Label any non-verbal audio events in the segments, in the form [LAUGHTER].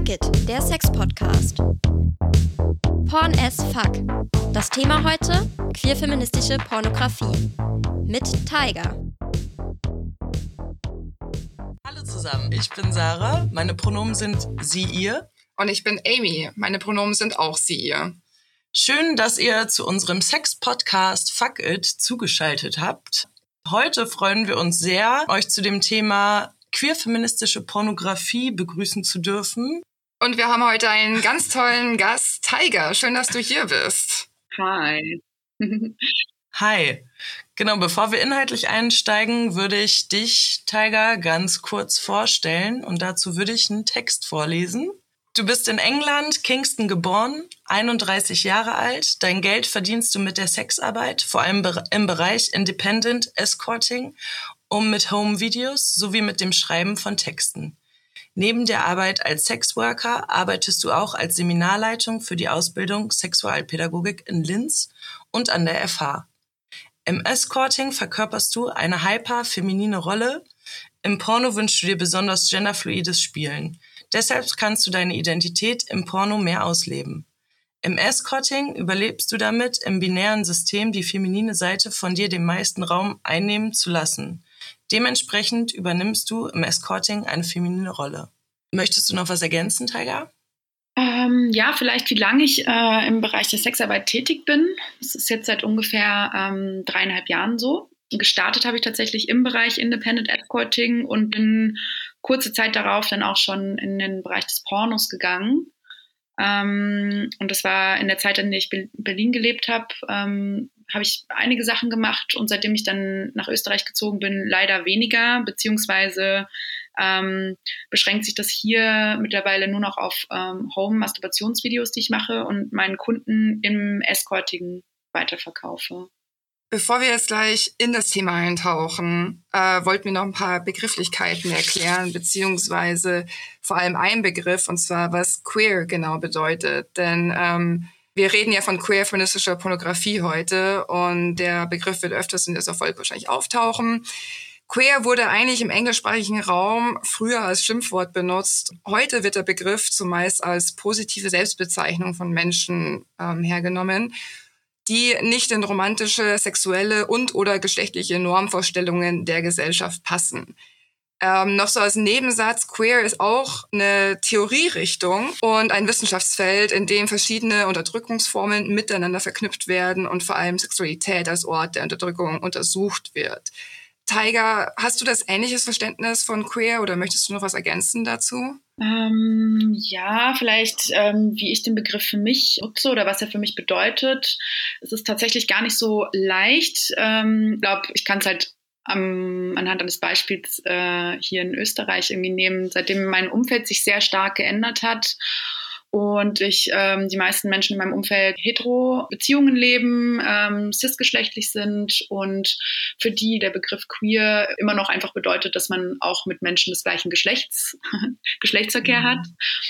Fuck It, der Sex-Podcast. Porn as Fuck. Das Thema heute: queer-feministische Pornografie. Mit Tiger. Hallo zusammen, ich bin Sarah. Meine Pronomen sind sie, ihr. Und ich bin Amy. Meine Pronomen sind auch sie, ihr. Schön, dass ihr zu unserem Sex-Podcast Fuck It zugeschaltet habt. Heute freuen wir uns sehr, euch zu dem Thema queer-feministische Pornografie begrüßen zu dürfen. Und wir haben heute einen ganz tollen Gast, Tiger. Schön, dass du hier bist. Hi. Hi. Genau, bevor wir inhaltlich einsteigen, würde ich dich, Tiger, ganz kurz vorstellen und dazu würde ich einen Text vorlesen. Du bist in England, Kingston geboren, 31 Jahre alt. Dein Geld verdienst du mit der Sexarbeit, vor allem im Bereich Independent Escorting um mit Home-Videos sowie mit dem Schreiben von Texten. Neben der Arbeit als Sexworker arbeitest du auch als Seminarleitung für die Ausbildung Sexualpädagogik in Linz und an der FH. Im Escorting verkörperst du eine hyper-feminine Rolle. Im Porno wünschst du dir besonders genderfluides Spielen. Deshalb kannst du deine Identität im Porno mehr ausleben. Im Escorting überlebst du damit, im binären System die feminine Seite von dir den meisten Raum einnehmen zu lassen. Dementsprechend übernimmst du im Escorting eine feminine Rolle. Möchtest du noch was ergänzen, Tiger? Ähm, ja, vielleicht wie lange ich äh, im Bereich der Sexarbeit tätig bin. Das ist jetzt seit ungefähr ähm, dreieinhalb Jahren so. Gestartet habe ich tatsächlich im Bereich Independent Escorting und bin kurze Zeit darauf dann auch schon in den Bereich des Pornos gegangen. Ähm, und das war in der Zeit, in der ich in Berlin gelebt habe, ähm, habe ich einige Sachen gemacht und seitdem ich dann nach Österreich gezogen bin, leider weniger, beziehungsweise ähm, beschränkt sich das hier mittlerweile nur noch auf ähm, Home-Masturbationsvideos, die ich mache und meinen Kunden im Escorting weiterverkaufe. Bevor wir jetzt gleich in das Thema eintauchen, äh, wollten wir noch ein paar Begrifflichkeiten erklären, beziehungsweise vor allem ein Begriff, und zwar was queer genau bedeutet. Denn ähm, wir reden ja von queer-feministischer Pornografie heute und der Begriff wird öfters in dieser Folge wahrscheinlich auftauchen. Queer wurde eigentlich im englischsprachigen Raum früher als Schimpfwort benutzt. Heute wird der Begriff zumeist als positive Selbstbezeichnung von Menschen ähm, hergenommen, die nicht in romantische, sexuelle und oder geschlechtliche Normvorstellungen der Gesellschaft passen. Ähm, noch so als Nebensatz, Queer ist auch eine Theorierichtung und ein Wissenschaftsfeld, in dem verschiedene Unterdrückungsformen miteinander verknüpft werden und vor allem Sexualität als Ort der Unterdrückung untersucht wird. Tiger, hast du das ähnliches Verständnis von Queer oder möchtest du noch was ergänzen dazu? Ähm, ja, vielleicht, ähm, wie ich den Begriff für mich nutze oder was er für mich bedeutet. Es ist tatsächlich gar nicht so leicht. Ich ähm, glaube, ich kann es halt am, anhand eines Beispiels äh, hier in Österreich irgendwie nehmen, seitdem mein Umfeld sich sehr stark geändert hat und ich ähm, die meisten Menschen in meinem Umfeld hetero Beziehungen leben, ähm, cisgeschlechtlich sind und für die der Begriff queer immer noch einfach bedeutet, dass man auch mit Menschen des gleichen Geschlechts [LAUGHS] Geschlechtsverkehr mhm. hat.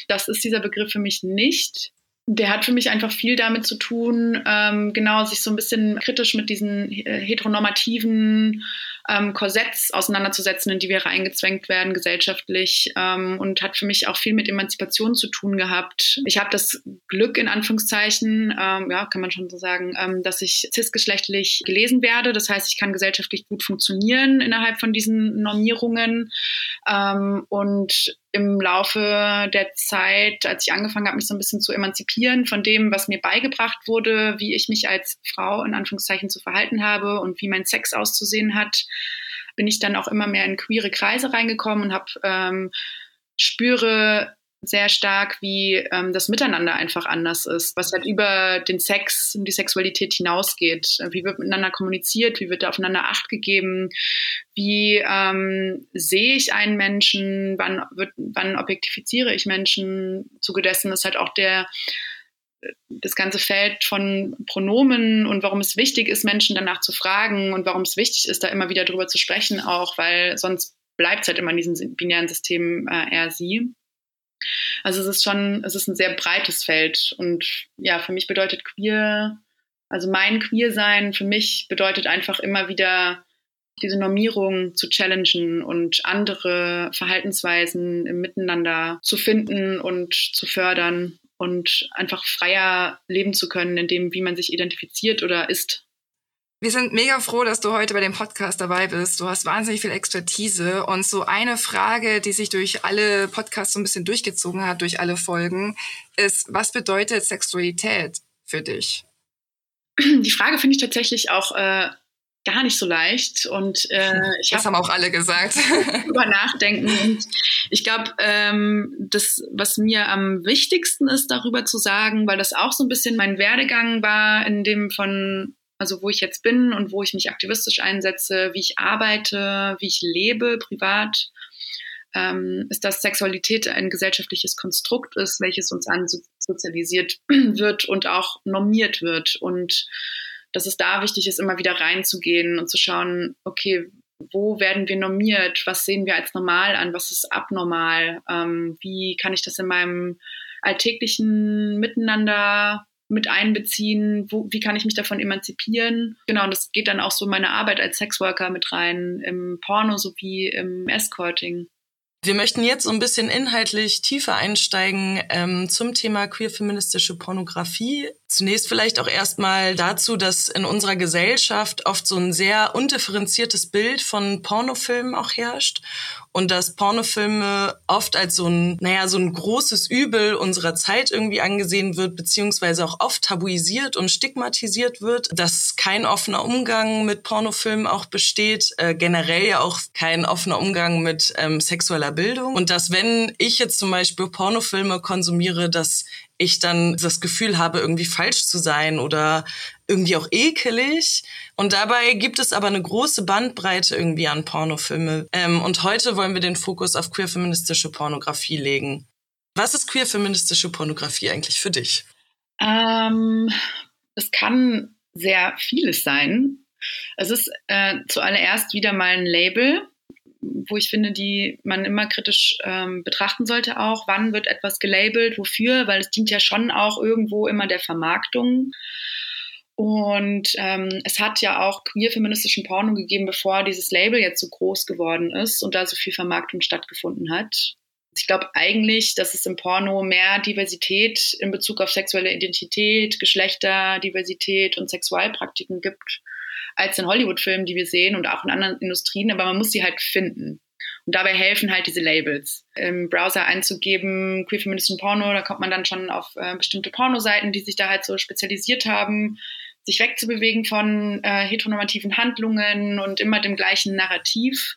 Das ist dieser Begriff für mich nicht der hat für mich einfach viel damit zu tun, ähm, genau sich so ein bisschen kritisch mit diesen äh, heteronormativen ähm, Korsetts auseinanderzusetzen, in die wir reingezwängt werden gesellschaftlich ähm, und hat für mich auch viel mit Emanzipation zu tun gehabt. Ich habe das Glück in Anführungszeichen, ähm, ja, kann man schon so sagen, ähm, dass ich cisgeschlechtlich gelesen werde. Das heißt, ich kann gesellschaftlich gut funktionieren innerhalb von diesen Normierungen ähm, und im Laufe der Zeit, als ich angefangen habe, mich so ein bisschen zu emanzipieren von dem, was mir beigebracht wurde, wie ich mich als Frau in Anführungszeichen zu verhalten habe und wie mein Sex auszusehen hat, bin ich dann auch immer mehr in queere Kreise reingekommen und habe ähm, spüre sehr stark, wie ähm, das Miteinander einfach anders ist, was halt über den Sex und die Sexualität hinausgeht. Wie wird miteinander kommuniziert, wie wird aufeinander Acht gegeben, wie ähm, sehe ich einen Menschen, wann, wird, wann objektifiziere ich Menschen. Zuge dessen ist halt auch der das ganze Feld von Pronomen und warum es wichtig ist, Menschen danach zu fragen und warum es wichtig ist, da immer wieder drüber zu sprechen, auch weil sonst bleibt es halt immer in diesem binären System äh, er, sie. Also es ist schon, es ist ein sehr breites Feld und ja, für mich bedeutet queer, also mein Queer-Sein für mich bedeutet einfach immer wieder diese Normierung zu challengen und andere Verhaltensweisen im Miteinander zu finden und zu fördern und einfach freier leben zu können, in dem, wie man sich identifiziert oder ist. Wir sind mega froh, dass du heute bei dem Podcast dabei bist. Du hast wahnsinnig viel Expertise und so eine Frage, die sich durch alle Podcasts so ein bisschen durchgezogen hat, durch alle Folgen, ist, was bedeutet Sexualität für dich? Die Frage finde ich tatsächlich auch äh, gar nicht so leicht und äh, [LAUGHS] ich das hab haben auch alle gesagt [LAUGHS] über nachdenken und ich glaube ähm, das was mir am wichtigsten ist darüber zu sagen weil das auch so ein bisschen mein Werdegang war in dem von also wo ich jetzt bin und wo ich mich aktivistisch einsetze, wie ich arbeite, wie ich lebe privat, ähm, ist, dass Sexualität ein gesellschaftliches Konstrukt ist, welches uns ansozialisiert [CLEARS THROAT] wird und auch normiert wird. Und dass es da wichtig ist, immer wieder reinzugehen und zu schauen, okay, wo werden wir normiert? Was sehen wir als normal an? Was ist abnormal? Ähm, wie kann ich das in meinem alltäglichen Miteinander mit einbeziehen? Wo, wie kann ich mich davon emanzipieren? Genau, und das geht dann auch so meine Arbeit als Sexworker mit rein, im Porno sowie im Escorting. Wir möchten jetzt so ein bisschen inhaltlich tiefer einsteigen ähm, zum Thema queer-feministische Pornografie. Zunächst vielleicht auch erstmal dazu, dass in unserer Gesellschaft oft so ein sehr undifferenziertes Bild von Pornofilmen auch herrscht und dass Pornofilme oft als so ein, naja, so ein großes Übel unserer Zeit irgendwie angesehen wird, beziehungsweise auch oft tabuisiert und stigmatisiert wird, dass kein offener Umgang mit Pornofilmen auch besteht, äh, generell ja auch kein offener Umgang mit ähm, sexueller Bildung. Und dass wenn ich jetzt zum Beispiel Pornofilme konsumiere, dass ich dann das Gefühl habe, irgendwie falsch zu sein oder irgendwie auch ekelig. Und dabei gibt es aber eine große Bandbreite irgendwie an Pornofilme. Ähm, und heute wollen wir den Fokus auf queer-feministische Pornografie legen. Was ist queer-feministische Pornografie eigentlich für dich? Ähm, es kann sehr vieles sein. Es ist äh, zuallererst wieder mal ein Label, wo ich finde, die man immer kritisch ähm, betrachten sollte auch. Wann wird etwas gelabelt, wofür? Weil es dient ja schon auch irgendwo immer der Vermarktung. Und ähm, es hat ja auch queer-feministischen Porno gegeben, bevor dieses Label jetzt so groß geworden ist und da so viel Vermarktung stattgefunden hat. Ich glaube eigentlich, dass es im Porno mehr Diversität in Bezug auf sexuelle Identität, Geschlechterdiversität und Sexualpraktiken gibt als in Hollywood-Filmen, die wir sehen und auch in anderen Industrien, aber man muss sie halt finden. Und dabei helfen halt diese Labels. Im Browser einzugeben, queer feministischen Porno, da kommt man dann schon auf äh, bestimmte Pornoseiten, die sich da halt so spezialisiert haben, sich wegzubewegen von äh, heteronormativen Handlungen und immer dem gleichen Narrativ.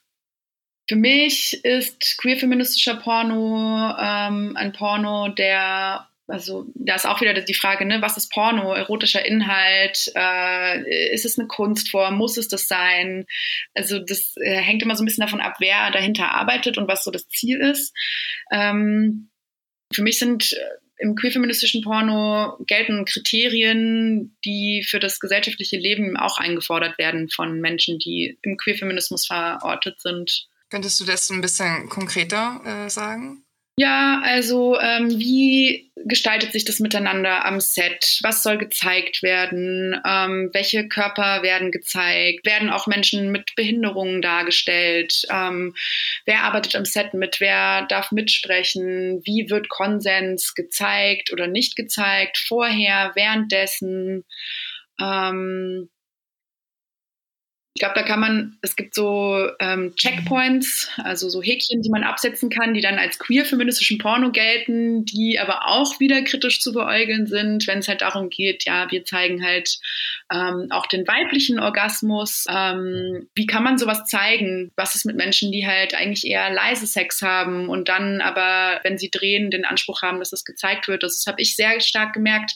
Für mich ist queer feministischer Porno ähm, ein Porno, der also da ist auch wieder die Frage, ne, was ist Porno, erotischer Inhalt, äh, ist es eine Kunstform, muss es das sein? Also das äh, hängt immer so ein bisschen davon ab, wer dahinter arbeitet und was so das Ziel ist. Ähm, für mich sind äh, im queerfeministischen Porno gelten Kriterien, die für das gesellschaftliche Leben auch eingefordert werden von Menschen, die im Queerfeminismus verortet sind. Könntest du das ein bisschen konkreter äh, sagen? Ja, also ähm, wie gestaltet sich das miteinander am Set? Was soll gezeigt werden? Ähm, welche Körper werden gezeigt? Werden auch Menschen mit Behinderungen dargestellt? Ähm, wer arbeitet am Set mit? Wer darf mitsprechen? Wie wird Konsens gezeigt oder nicht gezeigt? Vorher, währenddessen? Ähm, ich glaube, da kann man, es gibt so ähm, Checkpoints, also so Häkchen, die man absetzen kann, die dann als queer feministischen Porno gelten, die aber auch wieder kritisch zu beäugeln sind, wenn es halt darum geht, ja, wir zeigen halt ähm, auch den weiblichen Orgasmus. Ähm, wie kann man sowas zeigen? Was ist mit Menschen, die halt eigentlich eher leise Sex haben und dann aber, wenn sie drehen, den Anspruch haben, dass das gezeigt wird? Das habe ich sehr stark gemerkt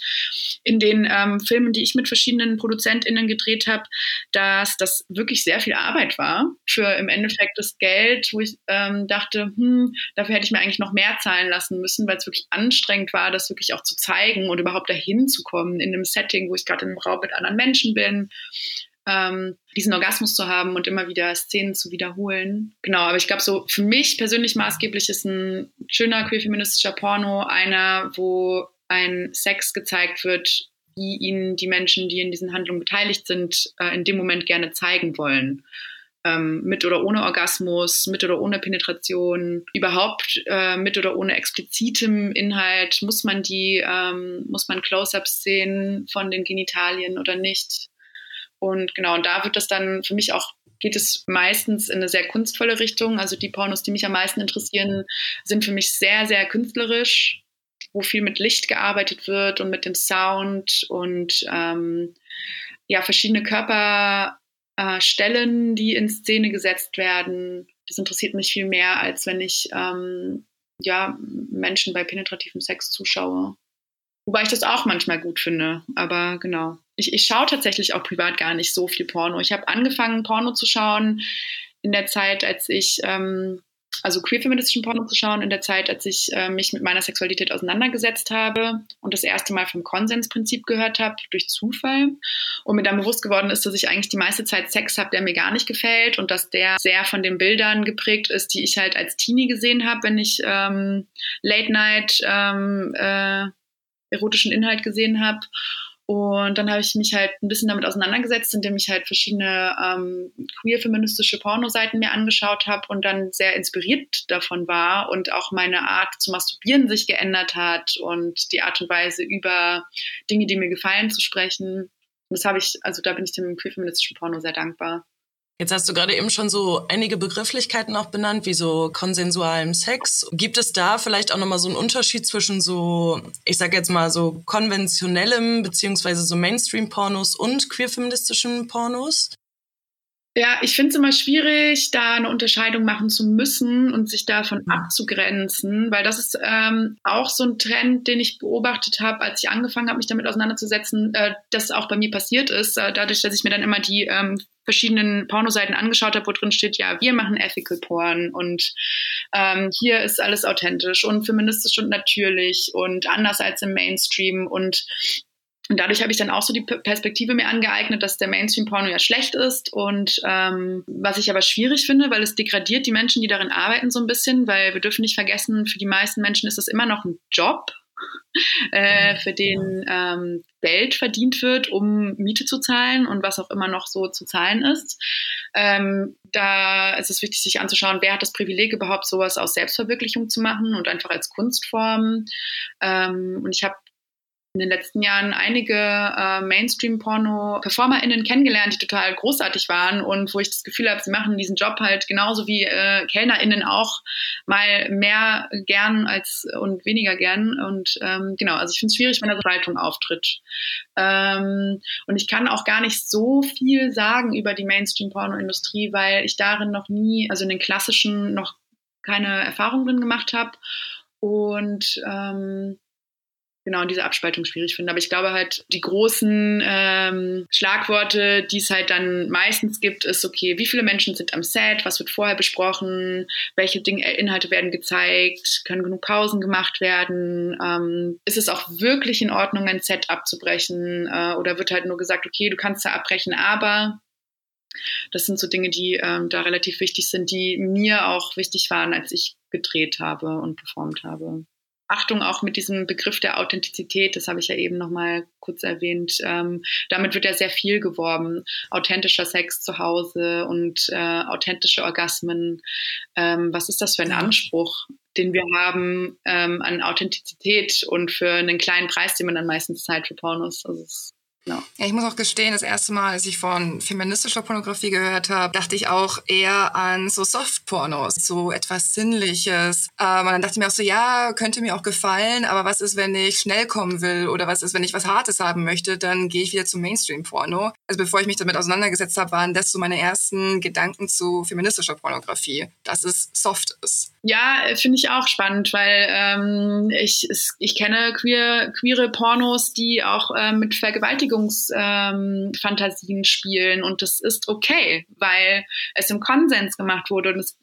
in den ähm, Filmen, die ich mit verschiedenen ProduzentInnen gedreht habe, dass das wirklich sehr viel Arbeit war für im Endeffekt das Geld, wo ich ähm, dachte, hm, dafür hätte ich mir eigentlich noch mehr zahlen lassen müssen, weil es wirklich anstrengend war, das wirklich auch zu zeigen und überhaupt dahin zu kommen in einem Setting, wo ich gerade im Raum mit anderen Menschen bin. Ähm, diesen Orgasmus zu haben und immer wieder Szenen zu wiederholen. Genau, aber ich glaube, so für mich persönlich maßgeblich ist ein schöner queer-feministischer Porno einer, wo ein Sex gezeigt wird, die ihnen die Menschen, die in diesen Handlungen beteiligt sind, äh, in dem Moment gerne zeigen wollen. Ähm, mit oder ohne Orgasmus, mit oder ohne Penetration, überhaupt äh, mit oder ohne explizitem Inhalt, muss man die, ähm, muss man Close-ups sehen von den Genitalien oder nicht? Und genau, und da wird das dann für mich auch geht es meistens in eine sehr kunstvolle Richtung. Also die Pornos, die mich am meisten interessieren, sind für mich sehr, sehr künstlerisch, wo viel mit Licht gearbeitet wird und mit dem Sound und ähm, ja, verschiedene Körperstellen, äh, die in Szene gesetzt werden. Das interessiert mich viel mehr, als wenn ich ähm, ja, Menschen bei penetrativem Sex zuschaue. Wobei ich das auch manchmal gut finde, aber genau. Ich, ich schaue tatsächlich auch privat gar nicht so viel Porno. Ich habe angefangen, Porno zu schauen in der Zeit, als ich ähm, also queer-feministischen Porno zu schauen in der Zeit, als ich äh, mich mit meiner Sexualität auseinandergesetzt habe und das erste Mal vom Konsensprinzip gehört habe, durch Zufall. Und mir dann bewusst geworden ist, dass ich eigentlich die meiste Zeit Sex habe, der mir gar nicht gefällt und dass der sehr von den Bildern geprägt ist, die ich halt als Teenie gesehen habe, wenn ich ähm, Late Night ähm, äh, erotischen Inhalt gesehen habe. Und dann habe ich mich halt ein bisschen damit auseinandergesetzt, indem ich halt verschiedene ähm, queer-feministische Pornoseiten mir angeschaut habe und dann sehr inspiriert davon war und auch meine Art zu masturbieren sich geändert hat und die Art und Weise über Dinge, die mir gefallen, zu sprechen. Das habe ich, also da bin ich dem queer-feministischen Porno sehr dankbar. Jetzt hast du gerade eben schon so einige Begrifflichkeiten auch benannt, wie so konsensualem Sex. Gibt es da vielleicht auch nochmal so einen Unterschied zwischen so, ich sag jetzt mal so konventionellem beziehungsweise so Mainstream-Pornos und queer-feministischen Pornos? Ja, ich finde es immer schwierig, da eine Unterscheidung machen zu müssen und sich davon mhm. abzugrenzen, weil das ist ähm, auch so ein Trend, den ich beobachtet habe, als ich angefangen habe, mich damit auseinanderzusetzen, äh, dass auch bei mir passiert ist, äh, dadurch, dass ich mir dann immer die ähm, verschiedenen Pornoseiten angeschaut habe, wo drin steht, ja, wir machen Ethical Porn und ähm, hier ist alles authentisch und feministisch und natürlich und anders als im Mainstream und und dadurch habe ich dann auch so die Perspektive mir angeeignet, dass der Mainstream-Porno ja schlecht ist und ähm, was ich aber schwierig finde, weil es degradiert die Menschen, die darin arbeiten, so ein bisschen, weil wir dürfen nicht vergessen, für die meisten Menschen ist es immer noch ein Job, [LAUGHS] äh, für den ähm, Geld verdient wird, um Miete zu zahlen und was auch immer noch so zu zahlen ist. Ähm, da ist es wichtig, sich anzuschauen, wer hat das Privileg, überhaupt sowas aus Selbstverwirklichung zu machen und einfach als Kunstform. Ähm, und ich habe in den letzten Jahren einige äh, Mainstream-Porno-PerformerInnen kennengelernt, die total großartig waren und wo ich das Gefühl habe, sie machen diesen Job halt genauso wie äh, KellnerInnen auch mal mehr gern als und weniger gern. Und ähm, genau, also ich finde es schwierig, wenn da Spaltung auftritt. Ähm, und ich kann auch gar nicht so viel sagen über die Mainstream-Porno-Industrie, weil ich darin noch nie, also in den klassischen noch keine Erfahrung drin gemacht habe. Und ähm, genau diese Abspaltung schwierig finde. Aber ich glaube halt, die großen ähm, Schlagworte, die es halt dann meistens gibt, ist, okay, wie viele Menschen sind am Set, was wird vorher besprochen, welche Dinge, äh, Inhalte werden gezeigt, können genug Pausen gemacht werden, ähm, ist es auch wirklich in Ordnung, ein Set abzubrechen? Äh, oder wird halt nur gesagt, okay, du kannst da abbrechen, aber das sind so Dinge, die ähm, da relativ wichtig sind, die mir auch wichtig waren, als ich gedreht habe und performt habe. Achtung auch mit diesem Begriff der Authentizität, das habe ich ja eben nochmal kurz erwähnt. Ähm, damit wird ja sehr viel geworben. Authentischer Sex zu Hause und äh, authentische Orgasmen. Ähm, was ist das für ein Anspruch, den wir haben ähm, an Authentizität und für einen kleinen Preis, den man dann meistens zahlt für Pornos? Also es ja. ja, ich muss auch gestehen, das erste Mal, als ich von feministischer Pornografie gehört habe, dachte ich auch eher an so Soft-Pornos, so etwas Sinnliches. Ähm, und dann dachte ich mir auch so, ja, könnte mir auch gefallen, aber was ist, wenn ich schnell kommen will oder was ist, wenn ich was Hartes haben möchte, dann gehe ich wieder zum Mainstream-Porno. Also bevor ich mich damit auseinandergesetzt habe, waren das so meine ersten Gedanken zu feministischer Pornografie, dass es soft ist. Ja, finde ich auch spannend, weil ähm, ich, ich kenne queer, queere Pornos, die auch äh, mit Vergewaltigung Vergewaltigungsfantasien ähm, spielen. Und das ist okay, weil es im Konsens gemacht wurde. Und es,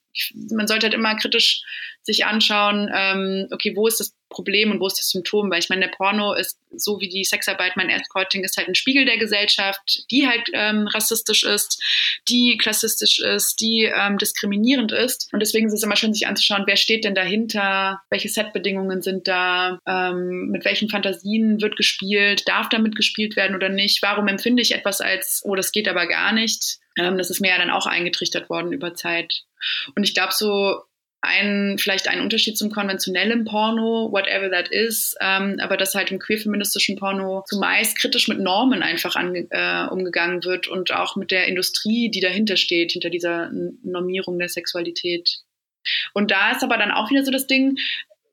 man sollte halt immer kritisch sich anschauen, ähm, okay, wo ist das Problem und wo ist das Symptom? Weil ich meine, der Porno ist so wie die Sexarbeit, mein Escorting ist halt ein Spiegel der Gesellschaft, die halt ähm, rassistisch ist, die klassistisch ist, die ähm, diskriminierend ist. Und deswegen ist es immer schön, sich anzuschauen, wer steht denn dahinter, welche Setbedingungen sind da, ähm, mit welchen Fantasien wird gespielt, darf damit gespielt werden oder nicht, warum empfinde ich etwas als, oh, das geht aber gar nicht Ähm, das ist mir ja dann auch eingetrichtert worden über Zeit. Und ich glaube, so ein, vielleicht ein Unterschied zum konventionellen Porno, whatever that is, ähm, aber dass halt im queer-feministischen Porno zumeist kritisch mit Normen einfach ange, äh, umgegangen wird und auch mit der Industrie, die dahinter steht, hinter dieser Normierung der Sexualität. Und da ist aber dann auch wieder so das Ding,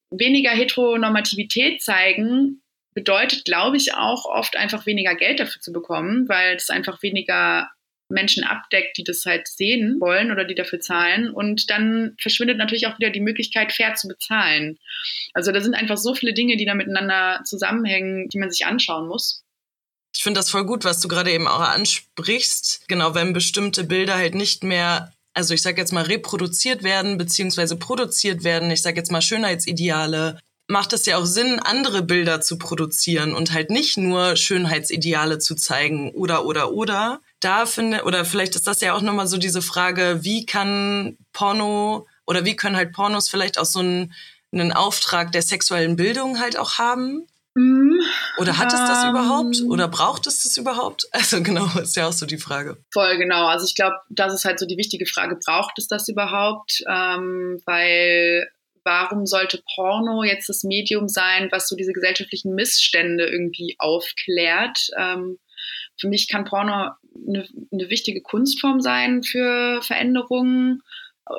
weniger Heteronormativität zeigen bedeutet, glaube ich, auch oft einfach weniger Geld dafür zu bekommen, weil es einfach weniger Menschen abdeckt, die das halt sehen wollen oder die dafür zahlen. Und dann verschwindet natürlich auch wieder die Möglichkeit, fair zu bezahlen. Also da sind einfach so viele Dinge, die da miteinander zusammenhängen, die man sich anschauen muss. Ich finde das voll gut, was du gerade eben auch ansprichst. Genau, wenn bestimmte Bilder halt nicht mehr, also ich sage jetzt mal reproduziert werden, beziehungsweise produziert werden, ich sage jetzt mal Schönheitsideale, macht es ja auch Sinn, andere Bilder zu produzieren und halt nicht nur Schönheitsideale zu zeigen oder oder oder. Da finde, oder vielleicht ist das ja auch nochmal so diese Frage, wie kann Porno oder wie können halt Pornos vielleicht auch so einen, einen Auftrag der sexuellen Bildung halt auch haben? Mhm. Oder hat es das überhaupt? Ähm. Oder braucht es das überhaupt? [LAUGHS] Also genau, ist ja auch so die Frage. Voll genau. Also ich glaube, das ist halt so die wichtige Frage, braucht es das überhaupt? Ähm, weil warum sollte Porno jetzt das Medium sein, was so diese gesellschaftlichen Missstände irgendwie aufklärt? Ähm, für mich kann Porno eine, eine wichtige Kunstform sein für Veränderungen,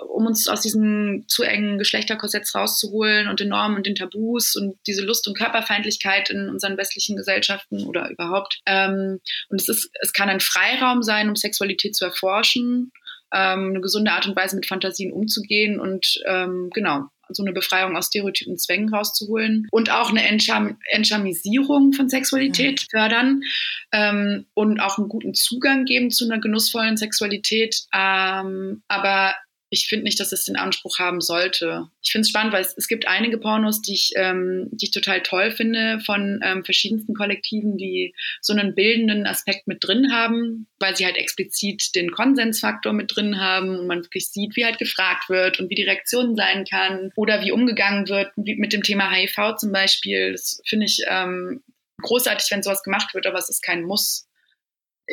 um uns aus diesen zu engen Geschlechterkorsetts rauszuholen und den Normen und den Tabus und diese Lust und Körperfeindlichkeit in unseren westlichen Gesellschaften oder überhaupt. Ähm, und es ist, es kann ein Freiraum sein, um Sexualität zu erforschen, ähm, eine gesunde Art und Weise mit Fantasien umzugehen und ähm, genau so eine Befreiung aus Stereotypen Zwängen rauszuholen und auch eine Entscham Entschamisierung von Sexualität ja. fördern ähm, und auch einen guten Zugang geben zu einer genussvollen Sexualität. Ähm, aber ich finde nicht, dass es den Anspruch haben sollte. Ich finde es spannend, weil es, es, gibt einige Pornos, die ich, ähm, die ich total toll finde, von ähm, verschiedensten Kollektiven, die so einen bildenden Aspekt mit drin haben, weil sie halt explizit den Konsensfaktor mit drin haben und man wirklich sieht, wie halt gefragt wird und wie die Reaktion sein kann oder wie umgegangen wird, wie mit dem Thema HIV zum Beispiel. Das finde ich ähm, großartig, wenn sowas gemacht wird, aber es ist kein Muss.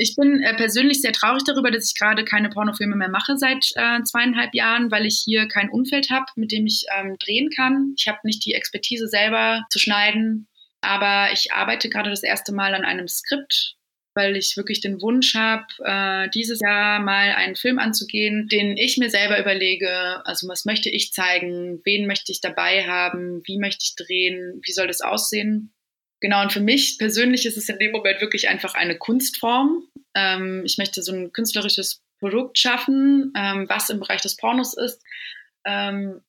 Ich bin äh, persönlich sehr traurig darüber, dass ich gerade keine Pornofilme mehr mache seit äh, zweieinhalb Jahren, weil ich hier kein Umfeld habe, mit dem ich ähm, drehen kann. Ich habe nicht die Expertise selber zu schneiden, aber ich arbeite gerade das erste Mal an einem Skript, weil ich wirklich den Wunsch habe, äh, dieses Jahr mal einen Film anzugehen, den ich mir selber überlege. Also was möchte ich zeigen, wen möchte ich dabei haben, wie möchte ich drehen, wie soll das aussehen? Genau, und für mich persönlich ist es in dem Moment wirklich einfach eine Kunstform. Ähm, ich möchte so ein künstlerisches Produkt schaffen, ähm, was im Bereich des Pornos ist. Ähm,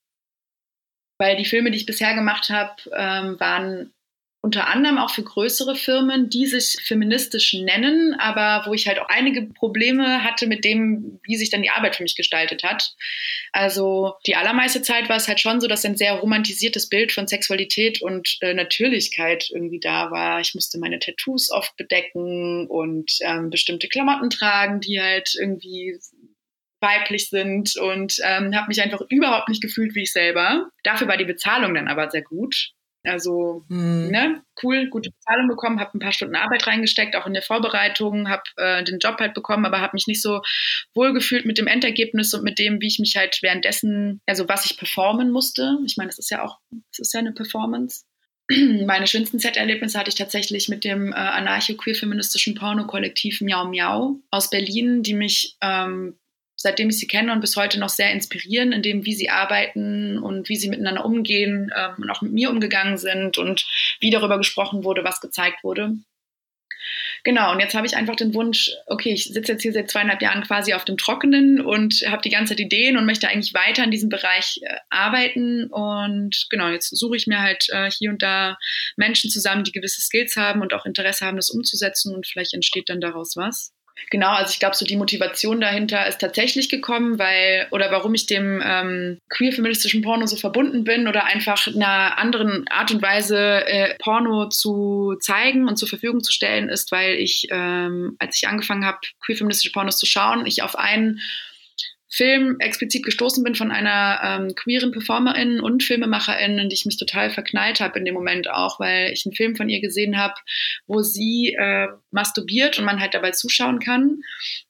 weil die Filme, die ich bisher gemacht habe, ähm, waren unter anderem auch für größere Firmen, die sich feministisch nennen, aber wo ich halt auch einige Probleme hatte mit dem, wie sich dann die Arbeit für mich gestaltet hat. Also die allermeiste Zeit war es halt schon so, dass ein sehr romantisiertes Bild von Sexualität und äh, Natürlichkeit irgendwie da war. Ich musste meine Tattoos oft bedecken und ähm, bestimmte Klamotten tragen, die halt irgendwie weiblich sind und ähm, habe mich einfach überhaupt nicht gefühlt wie ich selber. Dafür war die Bezahlung dann aber sehr gut. Also, hm. ne, cool, gute Bezahlung bekommen, habe ein paar Stunden Arbeit reingesteckt, auch in der Vorbereitung, habe äh, den Job halt bekommen, aber habe mich nicht so wohl gefühlt mit dem Endergebnis und mit dem, wie ich mich halt währenddessen, also was ich performen musste. Ich meine, das ist ja auch, das ist ja eine Performance. [CLEARS THROAT] Meine schönsten Set-Erlebnisse hatte ich tatsächlich mit dem äh, anarcho-queer-feministischen Porno-Kollektiv Miau Miau aus Berlin, die mich ähm, seitdem ich sie kenne und bis heute noch sehr inspirieren, in dem, wie sie arbeiten und wie sie miteinander umgehen ähm, und auch mit mir umgegangen sind und wie darüber gesprochen wurde, was gezeigt wurde. Genau, und jetzt habe ich einfach den Wunsch, okay, ich sitze jetzt hier seit zweieinhalb Jahren quasi auf dem Trockenen und habe die ganze Zeit Ideen und möchte eigentlich weiter in diesem Bereich äh, arbeiten. Und genau, jetzt suche ich mir halt äh, hier und da Menschen zusammen, die gewisse Skills haben und auch Interesse haben, das umzusetzen und vielleicht entsteht dann daraus was. Genau, also ich glaube, so die Motivation dahinter ist tatsächlich gekommen, weil, oder warum ich dem ähm, queer-feministischen Porno so verbunden bin oder einfach einer anderen Art und Weise äh, Porno zu zeigen und zur Verfügung zu stellen, ist, weil ich, ähm, als ich angefangen habe, queer-feministische Pornos zu schauen, ich auf einen Film explizit gestoßen bin von einer ähm, queeren Performerin und Filmemacherin, in die ich mich total verknallt habe in dem Moment auch, weil ich einen Film von ihr gesehen habe, wo sie äh, masturbiert und man halt dabei zuschauen kann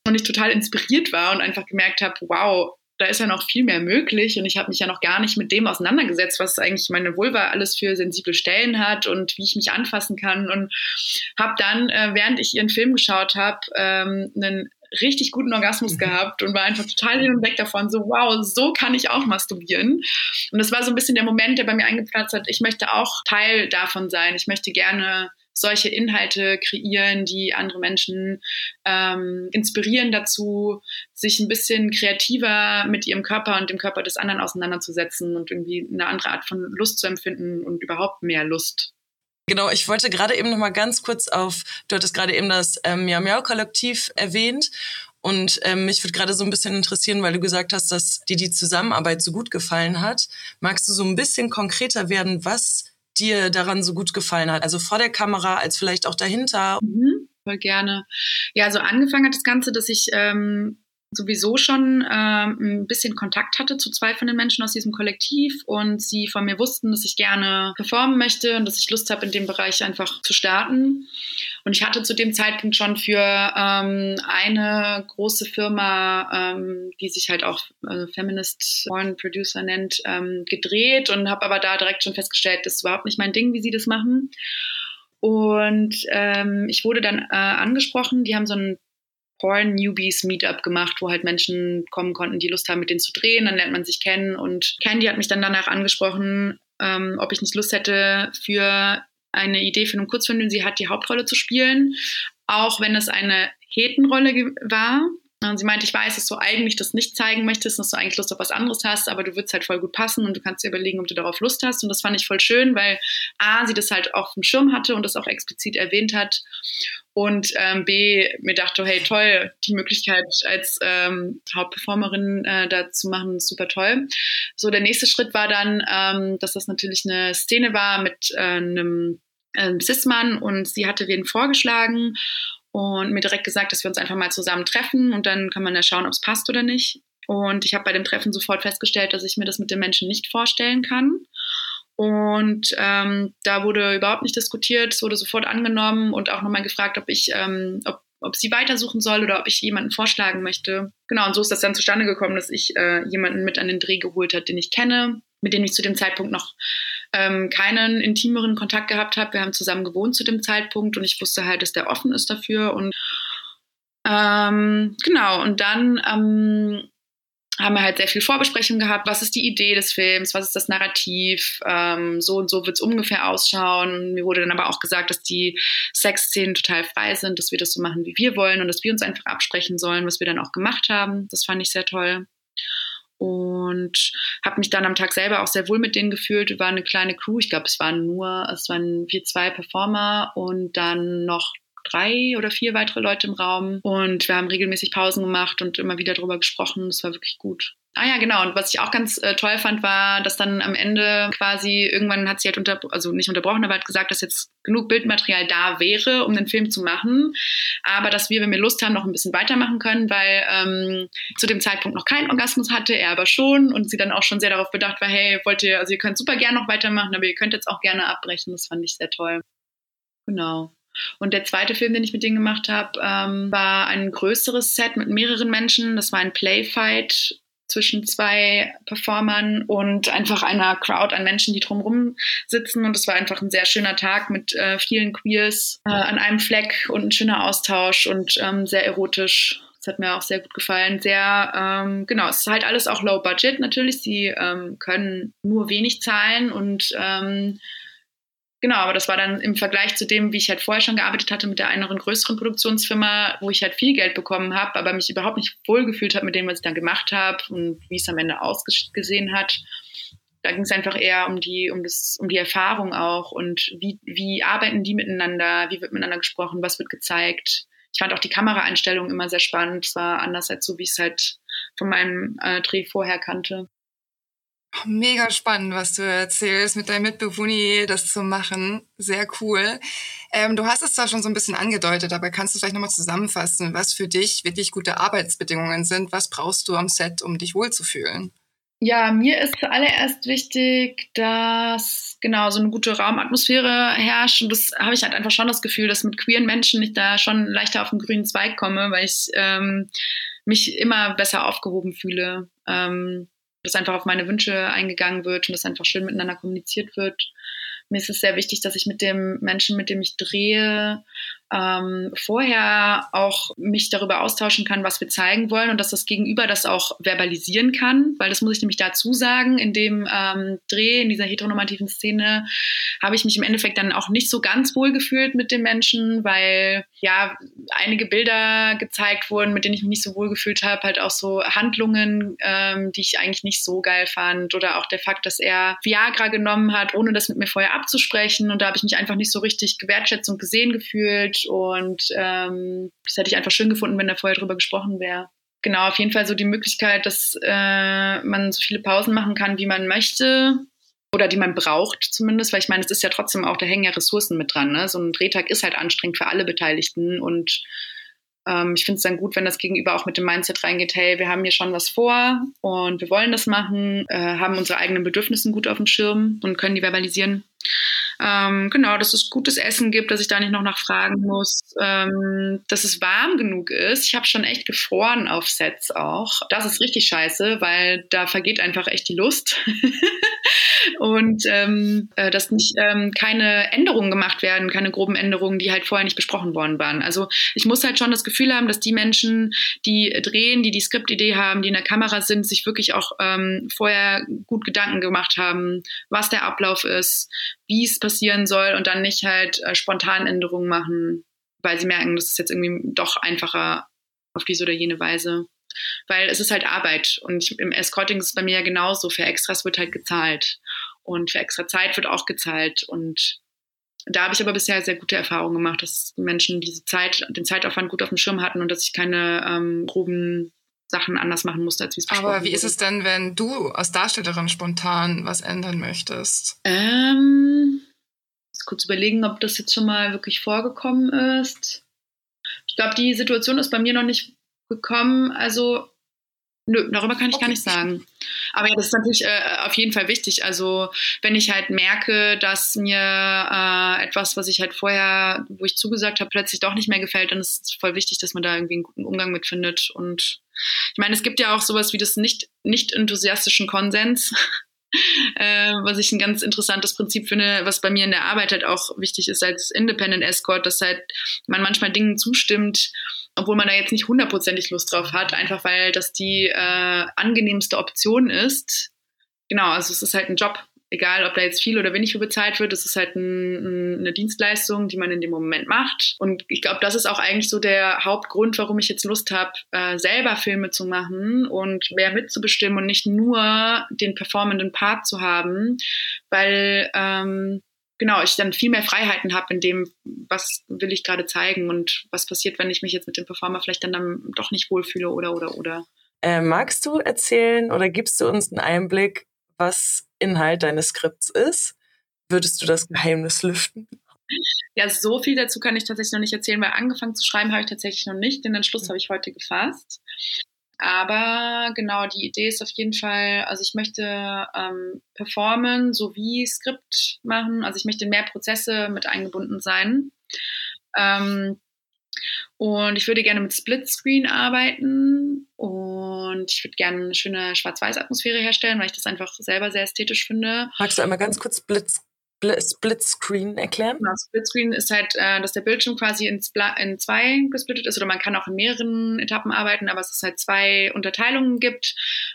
und ich total inspiriert war und einfach gemerkt habe, wow, da ist ja noch viel mehr möglich und ich habe mich ja noch gar nicht mit dem auseinandergesetzt, was eigentlich meine Vulva alles für sensible Stellen hat und wie ich mich anfassen kann und habe dann, äh, während ich ihren Film geschaut habe, ähm, einen richtig guten Orgasmus mhm. gehabt und war einfach total hin und weg davon, so wow, so kann ich auch masturbieren. Und das war so ein bisschen der Moment, der bei mir eingeplatzt hat, ich möchte auch Teil davon sein. Ich möchte gerne solche Inhalte kreieren, die andere Menschen ähm, inspirieren dazu, sich ein bisschen kreativer mit ihrem Körper und dem Körper des anderen auseinanderzusetzen und irgendwie eine andere Art von Lust zu empfinden und überhaupt mehr Lust. Genau, ich wollte gerade eben noch mal ganz kurz auf, du hattest gerade eben das ähm, Miau Miau Kollektiv erwähnt und ähm, mich würde gerade so ein bisschen interessieren, weil du gesagt hast, dass dir die Zusammenarbeit so gut gefallen hat. Magst du so ein bisschen konkreter werden, was dir daran so gut gefallen hat? Also vor der Kamera als vielleicht auch dahinter? Mhm, voll gerne. Ja, also angefangen hat das Ganze, dass ich ähm, sowieso schon ähm, ein bisschen Kontakt hatte zu zwei von den Menschen aus diesem Kollektiv und sie von mir wussten, dass ich gerne performen möchte und dass ich Lust habe, in dem Bereich einfach zu starten. Und ich hatte zu dem Zeitpunkt schon für ähm, eine große Firma, ähm, die sich halt auch äh, Feminist Porn Producer nennt, ähm, gedreht und habe aber da direkt schon festgestellt, das ist überhaupt nicht mein Ding, wie sie das machen. Und ähm, ich wurde dann äh, angesprochen, die haben so ein Porn Newbies Meetup gemacht, wo halt Menschen kommen konnten, die Lust haben, mit denen zu drehen. Dann lernt man sich kennen. Und Candy hat mich dann danach angesprochen, ähm, ob ich nicht Lust hätte, für eine Idee für einen Kurzfilm, den sie hat, die Hauptrolle zu spielen. Auch wenn es eine Hetenrolle war. Und sie meinte, ich weiß, dass du eigentlich das nicht zeigen möchtest, dass du eigentlich Lust auf was anderes hast, aber du würdest halt voll gut passen und du kannst dir überlegen, ob du darauf Lust hast. Und das fand ich voll schön, weil A, sie das halt auf dem Schirm hatte und das auch explizit erwähnt hat. Und ähm, B, mir dachte, hey, toll, die Möglichkeit als ähm, Hauptperformerin äh, da zu machen, super toll. So, der nächste Schritt war dann, ähm, dass das natürlich eine Szene war mit äh, einem äh, Cis-Mann und sie hatte wen vorgeschlagen und mir direkt gesagt, dass wir uns einfach mal zusammen treffen und dann kann man ja schauen, ob es passt oder nicht. Und ich habe bei dem Treffen sofort festgestellt, dass ich mir das mit den Menschen nicht vorstellen kann. Und ähm, da wurde überhaupt nicht diskutiert, es wurde sofort angenommen und auch nochmal gefragt, ob ich, ähm, ob, ob sie weitersuchen soll oder ob ich jemanden vorschlagen möchte. Genau, und so ist das dann zustande gekommen, dass ich äh, jemanden mit an den Dreh geholt habe, den ich kenne, mit dem ich zu dem Zeitpunkt noch ähm, keinen intimeren Kontakt gehabt habe. Wir haben zusammen gewohnt zu dem Zeitpunkt und ich wusste halt, dass der offen ist dafür. Und ähm, genau, und dann ähm, haben wir halt sehr viel Vorbesprechung gehabt. Was ist die Idee des Films? Was ist das Narrativ? Ähm, so und so wird es ungefähr ausschauen. Mir wurde dann aber auch gesagt, dass die Sexszenen total frei sind, dass wir das so machen, wie wir wollen und dass wir uns einfach absprechen sollen, was wir dann auch gemacht haben. Das fand ich sehr toll und habe mich dann am Tag selber auch sehr wohl mit denen gefühlt. Wir waren eine kleine Crew, ich glaube, es waren nur, es waren wir zwei Performer und dann noch drei oder vier weitere Leute im Raum und wir haben regelmäßig Pausen gemacht und immer wieder darüber gesprochen. Das war wirklich gut. Ah ja, genau. Und was ich auch ganz äh, toll fand, war, dass dann am Ende quasi irgendwann hat sie halt unter, also nicht unterbrochen, aber hat gesagt, dass jetzt genug Bildmaterial da wäre, um den Film zu machen. Aber dass wir, wenn wir Lust haben, noch ein bisschen weitermachen können, weil ähm, zu dem Zeitpunkt noch keinen Orgasmus hatte, er aber schon und sie dann auch schon sehr darauf bedacht war, hey, wollt ihr, also ihr könnt super gerne noch weitermachen, aber ihr könnt jetzt auch gerne abbrechen. Das fand ich sehr toll. Genau. Und der zweite Film, den ich mit denen gemacht habe, ähm, war ein größeres Set mit mehreren Menschen. Das war ein Playfight zwischen zwei Performern und einfach einer Crowd an Menschen, die drumherum sitzen. Und es war einfach ein sehr schöner Tag mit äh, vielen Queers äh, an einem Fleck und ein schöner Austausch und ähm, sehr erotisch. Das hat mir auch sehr gut gefallen. Sehr, ähm, genau, es ist halt alles auch low budget natürlich. Sie ähm, können nur wenig zahlen und ähm, Genau, aber das war dann im Vergleich zu dem, wie ich halt vorher schon gearbeitet hatte mit der anderen größeren Produktionsfirma, wo ich halt viel Geld bekommen habe, aber mich überhaupt nicht wohlgefühlt habe mit dem, was ich dann gemacht habe und wie es am Ende ausgesehen hat. Da ging es einfach eher um die, um das, um die Erfahrung auch und wie, wie arbeiten die miteinander, wie wird miteinander gesprochen, was wird gezeigt. Ich fand auch die Kameraeinstellung immer sehr spannend. Es war anders als so, wie ich es halt von meinem äh, Dreh vorher kannte. Mega spannend, was du erzählst, mit deinem Mitbewohner das zu machen. Sehr cool. Ähm, du hast es zwar schon so ein bisschen angedeutet, aber kannst du vielleicht nochmal zusammenfassen, was für dich wirklich gute Arbeitsbedingungen sind? Was brauchst du am Set, um dich wohlzufühlen? Ja, mir ist zuallererst wichtig, dass genau so eine gute Raumatmosphäre herrscht. Und das habe ich halt einfach schon das Gefühl, dass mit queeren Menschen ich da schon leichter auf den grünen Zweig komme, weil ich ähm, mich immer besser aufgehoben fühle. Ähm, dass einfach auf meine Wünsche eingegangen wird und dass einfach schön miteinander kommuniziert wird. Mir ist es sehr wichtig, dass ich mit dem Menschen, mit dem ich drehe, ähm, vorher auch mich darüber austauschen kann, was wir zeigen wollen und dass das Gegenüber das auch verbalisieren kann, weil das muss ich nämlich dazu sagen, in dem ähm, Dreh, in dieser heteronormativen Szene, habe ich mich im Endeffekt dann auch nicht so ganz wohl gefühlt mit den Menschen, weil ja einige Bilder gezeigt wurden, mit denen ich mich nicht so wohl gefühlt habe, halt auch so Handlungen, ähm, die ich eigentlich nicht so geil fand oder auch der Fakt, dass er Viagra genommen hat, ohne das mit mir vorher abzusprechen und da habe ich mich einfach nicht so richtig gewertschätzt und gesehen gefühlt und ähm, das hätte ich einfach schön gefunden, wenn da vorher drüber gesprochen wäre. Genau, auf jeden Fall so die Möglichkeit, dass äh, man so viele Pausen machen kann, wie man möchte oder die man braucht zumindest, weil ich meine, es ist ja trotzdem auch, da hängen ja Ressourcen mit dran. Ne? So ein Drehtag ist halt anstrengend für alle Beteiligten und ähm, ich finde es dann gut, wenn das Gegenüber auch mit dem Mindset reingeht, hey, wir haben hier schon was vor und wir wollen das machen, äh, haben unsere eigenen Bedürfnisse gut auf dem Schirm und können die verbalisieren. Ähm, genau, dass es gutes Essen gibt, dass ich da nicht noch nachfragen muss, ähm, dass es warm genug ist. Ich habe schon echt gefroren auf Sets auch. Das ist richtig scheiße, weil da vergeht einfach echt die Lust. [LAUGHS] und ähm, äh, dass nicht ähm, keine Änderungen gemacht werden, keine groben Änderungen, die halt vorher nicht besprochen worden waren. Also ich muss halt schon das Gefühl haben, dass die Menschen, die drehen, die die Skriptidee haben, die in der Kamera sind, sich wirklich auch ähm, vorher gut Gedanken gemacht haben, was der Ablauf ist, wie es passieren soll und dann nicht halt äh, spontan Änderungen machen, weil sie merken, das ist jetzt irgendwie doch einfacher auf diese oder jene Weise. Weil es ist halt Arbeit und ich, im Escorting ist es bei mir ja genauso. Für Extras wird halt gezahlt und für extra Zeit wird auch gezahlt und da habe ich aber bisher sehr gute Erfahrungen gemacht, dass Menschen diese Zeit, den Zeitaufwand gut auf dem Schirm hatten und dass ich keine ähm, groben Sachen anders machen musste, als wie es besprochen Aber wie wurde. ist es denn, wenn du als Darstellerin spontan was ändern möchtest? Ähm, kurz überlegen, ob das jetzt schon mal wirklich vorgekommen ist. Ich glaube, die Situation ist bei mir noch nicht gekommen. Also Nö, darüber kann ich okay. gar nicht sagen. Aber ja, das ist natürlich äh, auf jeden Fall wichtig. Also wenn ich halt merke, dass mir äh, etwas, was ich halt vorher, wo ich zugesagt habe, plötzlich doch nicht mehr gefällt, dann ist es voll wichtig, dass man da irgendwie einen guten Umgang mit findet. Und ich meine, es gibt ja auch sowas wie das nicht, nicht enthusiastischen Konsens. Äh, was ich ein ganz interessantes Prinzip finde, was bei mir in der Arbeit halt auch wichtig ist als Independent Escort, dass halt man manchmal Dingen zustimmt, obwohl man da jetzt nicht hundertprozentig Lust drauf hat, einfach weil das die äh, angenehmste Option ist. Genau, also es ist halt ein Job, egal ob da jetzt viel oder wenig für bezahlt wird, das ist halt ein, eine Dienstleistung, die man in dem Moment macht. Und ich glaube, das ist auch eigentlich so der Hauptgrund, warum ich jetzt Lust habe, äh, selber Filme zu machen und mehr mitzubestimmen und nicht nur den performenden Part zu haben, weil ähm, genau, ich dann viel mehr Freiheiten habe in dem, was will ich gerade zeigen und was passiert, wenn ich mich jetzt mit dem Performer vielleicht dann, dann doch nicht wohlfühle oder oder oder. Äh, magst du erzählen oder gibst du uns einen Einblick, was Inhalt deines Skripts ist? Würdest du das Geheimnis lüften? Ja, so viel dazu kann ich tatsächlich noch nicht erzählen, weil angefangen zu schreiben habe ich tatsächlich noch nicht. Den Entschluss habe ich heute gefasst. Aber genau, die Idee ist auf jeden Fall, also ich möchte ähm, performen sowie Skript machen. Also ich möchte in mehr Prozesse mit eingebunden sein. Ähm, und ich würde gerne mit Splitscreen arbeiten und ich würde gerne eine schöne Schwarz-Weiß-Atmosphäre herstellen, weil ich das einfach selber sehr ästhetisch finde. Magst du einmal ganz kurz Splitscreen? Split Screen erklären? Genau, Split Screen ist halt, äh, dass der Bildschirm quasi in, in, zwei gesplittet ist oder man kann auch in mehreren Etappen arbeiten, aber es ist halt zwei Unterteilungen gibt,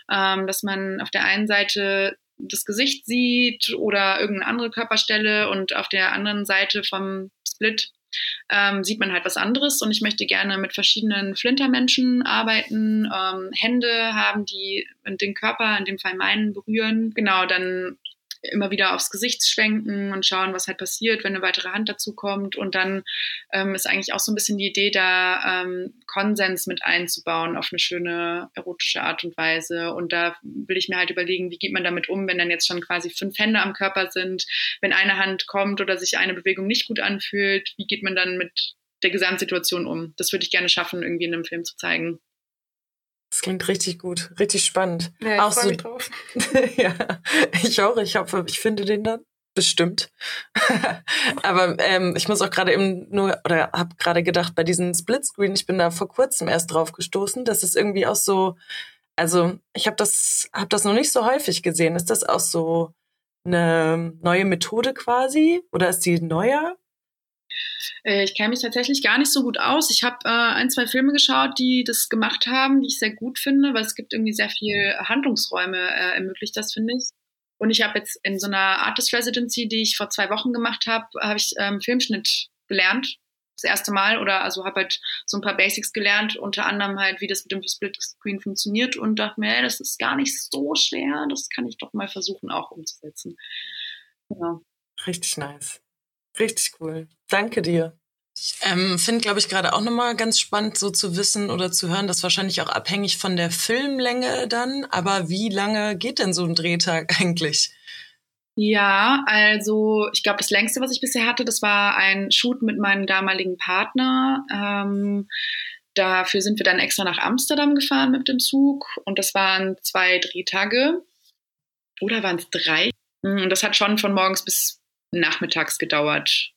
ähm, dass man auf der einen Seite das Gesicht sieht oder irgendeine andere Körperstelle und auf der anderen Seite vom Split ähm, sieht man halt was anderes und ich möchte gerne mit verschiedenen Flintermenschen arbeiten, ähm, Hände haben, die den Körper, in dem Fall meinen, berühren. Genau, dann immer wieder aufs Gesicht schwenken und schauen, was halt passiert, wenn eine weitere Hand dazu kommt. Und dann ähm, ist eigentlich auch so ein bisschen die Idee, da ähm, Konsens mit einzubauen auf eine schöne erotische Art und Weise. Und da will ich mir halt überlegen, wie geht man damit um, wenn dann jetzt schon quasi fünf Hände am Körper sind, wenn eine Hand kommt oder sich eine Bewegung nicht gut anfühlt, wie geht man dann mit der Gesamtsituation um? Das würde ich gerne schaffen, irgendwie in einem Film zu zeigen. Klingt richtig gut, richtig spannend. Ja, ich auch so, drauf. [LAUGHS] ja, ich auch. Ich hoffe, ich finde den dann bestimmt. [LAUGHS] Aber ähm, ich muss auch gerade eben nur oder habe gerade gedacht bei diesem Splitscreen. Ich bin da vor kurzem erst drauf gestoßen. Das ist irgendwie auch so. Also ich habe das habe das noch nicht so häufig gesehen. Ist das auch so eine neue Methode quasi oder ist die neuer? Äh, ich kenne mich tatsächlich gar nicht so gut aus. Ich habe äh, ein, zwei Filme geschaut, die das gemacht haben, die ich sehr gut finde, weil es gibt irgendwie sehr viel Handlungsräume, äh, ermöglicht das, finde ich. Und ich habe jetzt in so einer Artist Residency, die ich vor zwei Wochen gemacht habe, habe ich ähm, Filmschnitt gelernt. Das erste Mal oder also habe halt so ein paar Basics gelernt, unter anderem halt, wie das mit dem Split Screen funktioniert und dachte mir, ey, das ist gar nicht so schwer, das kann ich doch mal versuchen auch umzusetzen. Genau. Richtig nice. Richtig cool. Danke dir. Ich ähm, finde, glaube ich, gerade auch nochmal ganz spannend, so zu wissen oder zu hören, das wahrscheinlich auch abhängig von der Filmlänge dann. Aber wie lange geht denn so ein Drehtag [LAUGHS] eigentlich? Ja, also ich glaube, das längste, was ich bisher hatte, das war ein Shoot mit meinem damaligen Partner. Ähm, dafür sind wir dann extra nach Amsterdam gefahren mit dem Zug und das waren zwei Drehtage. Oder waren es drei? Und das hat schon von morgens bis nachmittags gedauert,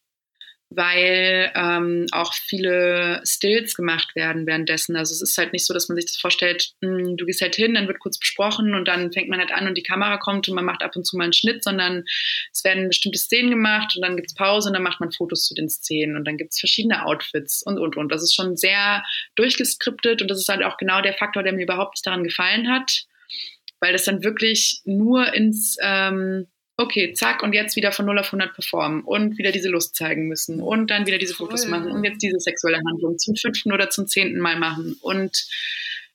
weil ähm, auch viele Stills gemacht werden währenddessen. Also es ist halt nicht so, dass man sich das vorstellt, mh, hm, du gehst halt hin, dann wird kurz besprochen und dann fängt man halt an und die Kamera kommt und man macht ab und zu mal einen Schnitt, sondern es werden bestimmte Szenen gemacht und dann gibt's Pause und dann macht man Fotos zu den Szenen und dann gibt's verschiedene Outfits und, und, und. Das ist schon sehr durchgeskriptet und das ist halt auch genau der Faktor, der mir überhaupt nicht daran gefallen hat, weil das dann wirklich nur ins... Ähm, okay, zack, und jetzt wieder von 0 auf 100 performen und wieder diese Lust zeigen müssen und dann wieder diese Fotos Voll. machen und jetzt diese sexuelle Handlung zum fünften oder zum zehnten Mal machen. Und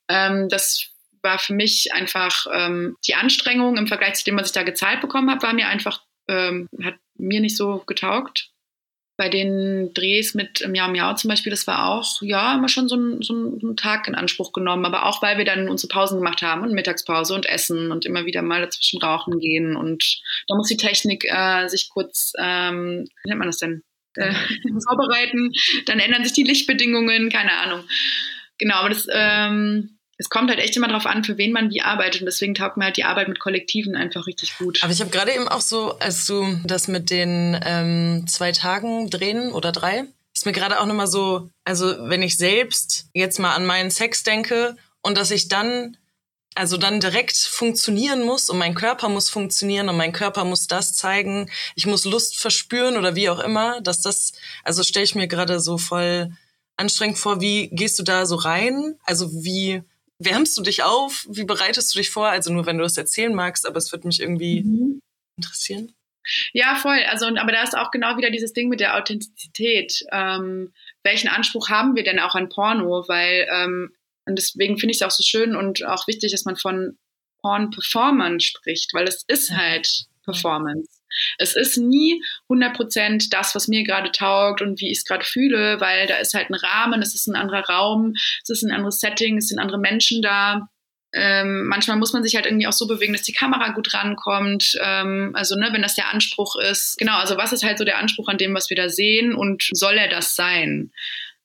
ähm, das war für mich einfach ähm, die Anstrengung im Vergleich zu dem, was ich da gezahlt bekommen habe, war mir einfach, ähm, hat mir nicht so getaugt bei den Drehs mit Miau Miau zum Beispiel, das war auch, ja, immer schon so ein, so ein Tag in Anspruch genommen, aber auch, weil wir dann unsere Pausen gemacht haben und Mittagspause und Essen und immer wieder mal dazwischen rauchen gehen und da muss die Technik äh, sich kurz, ähm, wie nennt man das denn, äh, [LAUGHS] vorbereiten, dann ändern sich die Lichtbedingungen, keine Ahnung. Genau, aber das, ähm, es kommt halt echt immer darauf an, für wen man wie arbeitet. Und deswegen taugt mir halt die Arbeit mit Kollektiven einfach richtig gut. Aber ich habe gerade eben auch so, als du das mit den ähm, zwei Tagen drehen oder drei, ist mir gerade auch nochmal so, also wenn ich selbst jetzt mal an meinen Sex denke und dass ich dann, also dann direkt funktionieren muss und mein Körper muss funktionieren und mein Körper muss das zeigen, ich muss Lust verspüren oder wie auch immer, dass das, also stelle ich mir gerade so voll anstrengend vor, wie gehst du da so rein? Also wie wärmst du dich auf? Wie bereitest du dich vor? Also nur, wenn du das erzählen magst, aber es wird mich irgendwie mhm. interessieren. Ja, voll. Also, aber da ist auch genau wieder dieses Ding mit der Authentizität. Ähm, welchen Anspruch haben wir denn auch an Porno? Weil, ähm, und deswegen finde ich es auch so schön und auch wichtig, dass man von Porn-Performern spricht, weil es ist halt Performance. Es ist nie 100% das, was mir gerade taugt und wie ich es gerade fühle, weil da ist halt ein Rahmen, es ist ein anderer Raum, es ist ein anderes Setting, es sind andere Menschen da. Ähm, manchmal muss man sich halt irgendwie auch so bewegen, dass die Kamera gut rankommt. Ähm, also, ne, wenn das der Anspruch ist. Genau, also was ist halt so der Anspruch an dem, was wir da sehen und soll er das sein?